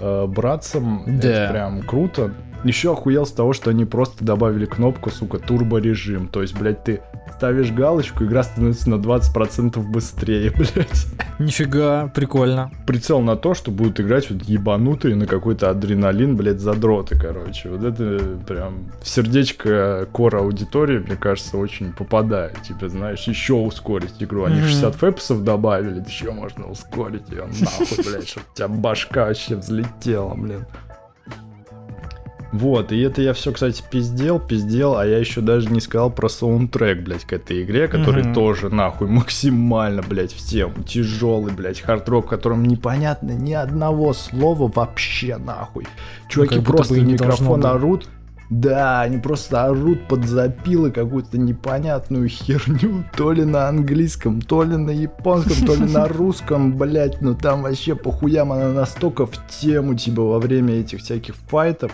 э, братцем, Да. это прям круто. Еще охуел с того, что они просто добавили кнопку, сука, турбо-режим. То есть, блядь, ты ставишь галочку, игра становится на 20% быстрее, [laughs] блядь. Нифига, прикольно. Прицел на то, что будут играть вот ебанутые на какой-то адреналин, блядь, задроты, короче. Вот это прям в сердечко кора аудитории, мне кажется, очень попадает. Типа, знаешь, еще ускорить игру. Они Мгм. 60 фэпсов добавили, еще можно ускорить ее нахуй, блядь, чтобы у тебя башка вообще взлетела, блин. Вот, и это я все, кстати, пиздел, пиздел, а я еще даже не сказал про саундтрек, блядь, к этой игре, который Мгм. тоже, нахуй, максимально, блядь, в тему. Тяжелый, блядь, хард-рок, в котором непонятно ни одного слова вообще, нахуй. Чуваки как будто просто не микрофон должно орут. Да, они просто орут под запилы какую-то непонятную херню, то ли на английском, то ли на японском, то ли на русском, блять, ну там вообще похуям она настолько в тему, типа, во время этих всяких файтов.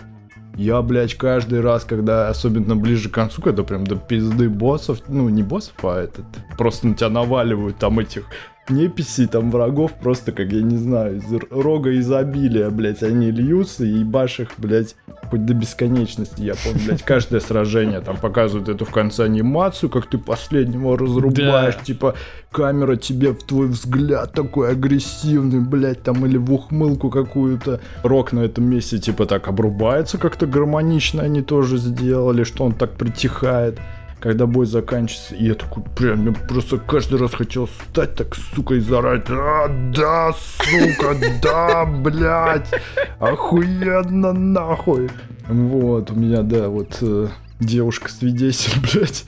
Я, блядь, каждый раз, когда, особенно ближе к концу, когда прям до пизды боссов, ну, не боссов, а этот, просто на тебя наваливают там этих неписей, там врагов, просто, как, я не знаю, из рога изобилия, блядь, они льются, и ебашь их, блядь, хоть до бесконечности, я помню, блядь, [laughs] каждое сражение, там показывают эту в конце анимацию, как ты последнего разрубаешь, Да. типа, камера тебе в твой взгляд такой агрессивный, блядь, там, или в ухмылку какую-то. Рок на этом месте, типа, так обрубается как-то гармонично они тоже сделали, что он так притихает когда бой заканчивается, и я такой, прям, я просто каждый раз хотел встать так, сука, и заорать, а, да, сука, да, блядь, охуенно, нахуй. Вот, у меня, да, вот, э, девушка-свидетель, [laughs] блядь,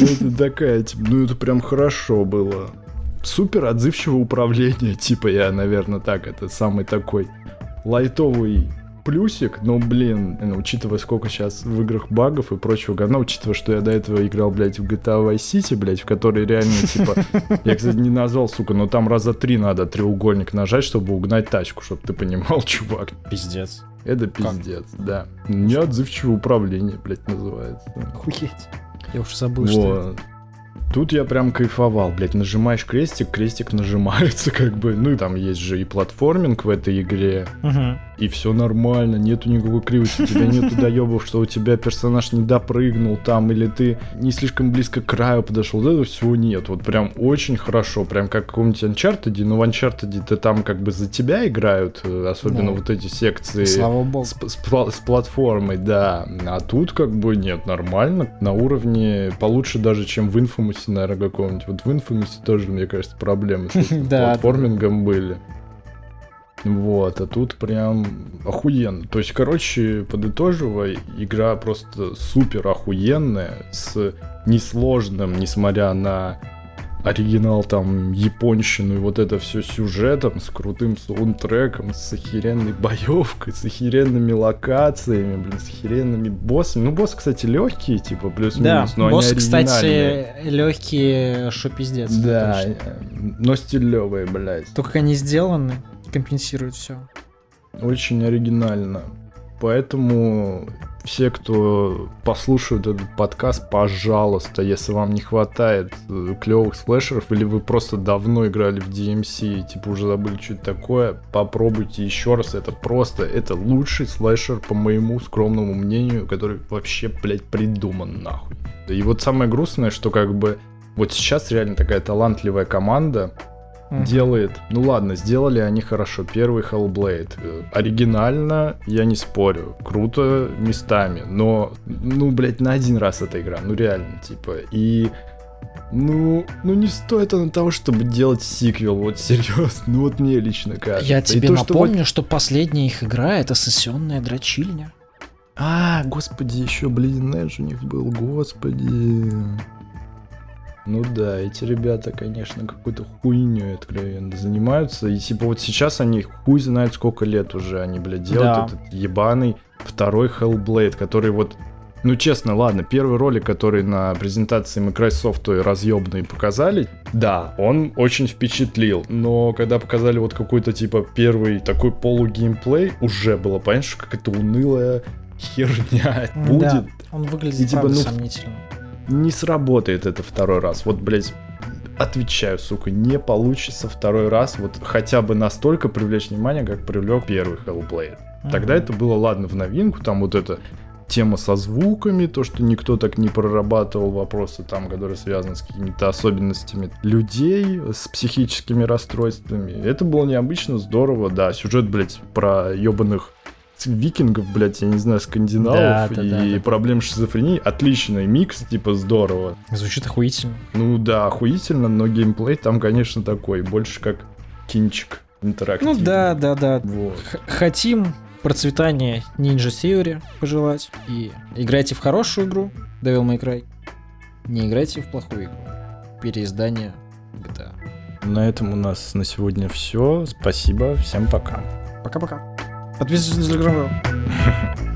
ну, это такая, типа, ну, это прям хорошо было. Супер отзывчивое управление, [laughs] типа, я, наверное, так, это самый такой лайтовый плюсик, но, блин, ну, учитывая, сколько сейчас в играх багов и прочего говна, учитывая, что я до этого играл, блядь, в GTA Vice City, блядь, в которой реально, типа, [laughs] я, кстати, не назвал, сука, но там раза три надо треугольник нажать, чтобы угнать тачку, чтобы ты понимал, [laughs] чувак. Пиздец. Это пиздец, да. Неотзывчивое управление, блядь, называется. Охуеть. Я уж забыл, что это. Вот. Тут я прям кайфовал, блядь, нажимаешь крестик, крестик нажимается, [laughs] как бы, ну и там есть же и платформинг в этой игре, Мгм. И все нормально, нету никакой кривости, у тебя нету доебов, что у тебя персонаж не допрыгнул там, или ты не слишком близко к краю подошел, вот этого всего нет, вот прям очень хорошо, прям как в каком-нибудь Uncharted, но в Uncharted ты там как бы за тебя играют, э, особенно Ну, вот эти секции Слава богу. с, с с платформой, да. А тут как бы нет, нормально. На уровне получше даже, чем в Infamous, наверное, каком-нибудь. Вот в Infamous тоже, мне кажется, проблемы с [laughs] Да, платформингом были. Вот, а тут прям охуенно. То есть, короче, подытоживая, игра просто супер охуенная, с несложным, несмотря на оригинал там японщину и вот это все сюжетом, с крутым саундтреком, с охеренной боевкой, с охеренными локациями, блин, с охеренными боссами. Ну, боссы, кстати, легкие, типа, Да, плюс-минус, но босс, они кстати, легкие, что пиздец. Да, э, но стилевые, блядь. То, как они сделаны, компенсируют все. Очень оригинально. Поэтому все, кто послушают этот подкаст, пожалуйста, если вам не хватает э, клевых слэшеров, или вы просто давно играли в DMC и типа уже забыли, что это такое, попробуйте еще раз. Это просто, это лучший слэшер, по моему скромному мнению, который вообще, блядь, придуман нахуй. И вот самое грустное, что как бы вот сейчас реально такая талантливая команда, делает. Ну ладно, сделали они хорошо. Первый Hellblade. Э, Оригинально, я не спорю. Круто местами. Но, ну, блядь, на один раз эта игра. Ну реально, типа. И ну, ну не стоит оно того, чтобы делать сиквел, вот [laughs] серьезно. Ну вот мне лично кажется. Я тебе то, что напомню, что последняя их игра это сессионная дрочильня. А, господи, еще Bleeding Edge у них был, господи. Ну да, эти ребята, конечно, какой-то хуйней откровенно занимаются. И типа вот сейчас они хуй знает сколько лет уже они, блядь, делают Да. этот ебаный второй Hellblade, который вот ну, честно, ладно, первый ролик, который на презентации Microsoft разъебные показали, да, он очень впечатлил, но когда показали вот какой-то, типа, первый такой полугеймплей, уже было понятно, что какая-то унылая херня Да, будет. он выглядит И типа, правда ну, сомнительно. Не сработает это второй раз. Вот, блядь, отвечаю, сука, не получится второй раз вот хотя бы настолько привлечь внимание, как привлек первый Hellblade. Тогда Мгм. это было, ладно, в новинку, там вот эта тема со звуками, то, что никто так не прорабатывал вопросы там, которые связаны с какими-то особенностями людей, с психическими расстройствами. Это было необычно, здорово, да. Сюжет, блядь, про ебаных викингов, блядь, я не знаю, скандинавов Да, да, и да, да. проблем шизофрении. Отличный микс, типа, здорово. Звучит охуительно. Ну да, охуительно, но геймплей там, конечно, такой, больше как кинчик интерактивный. Ну да, да, да. Вот. Х- Хотим процветания Ninja Theory пожелать. И играйте в хорошую игру, Devil May Cry. Не играйте в плохую игру. Переиздание GTA. На этом у нас на сегодня все. Спасибо, всем пока. Пока-пока. Подписывайтесь на телеграм. [laughs]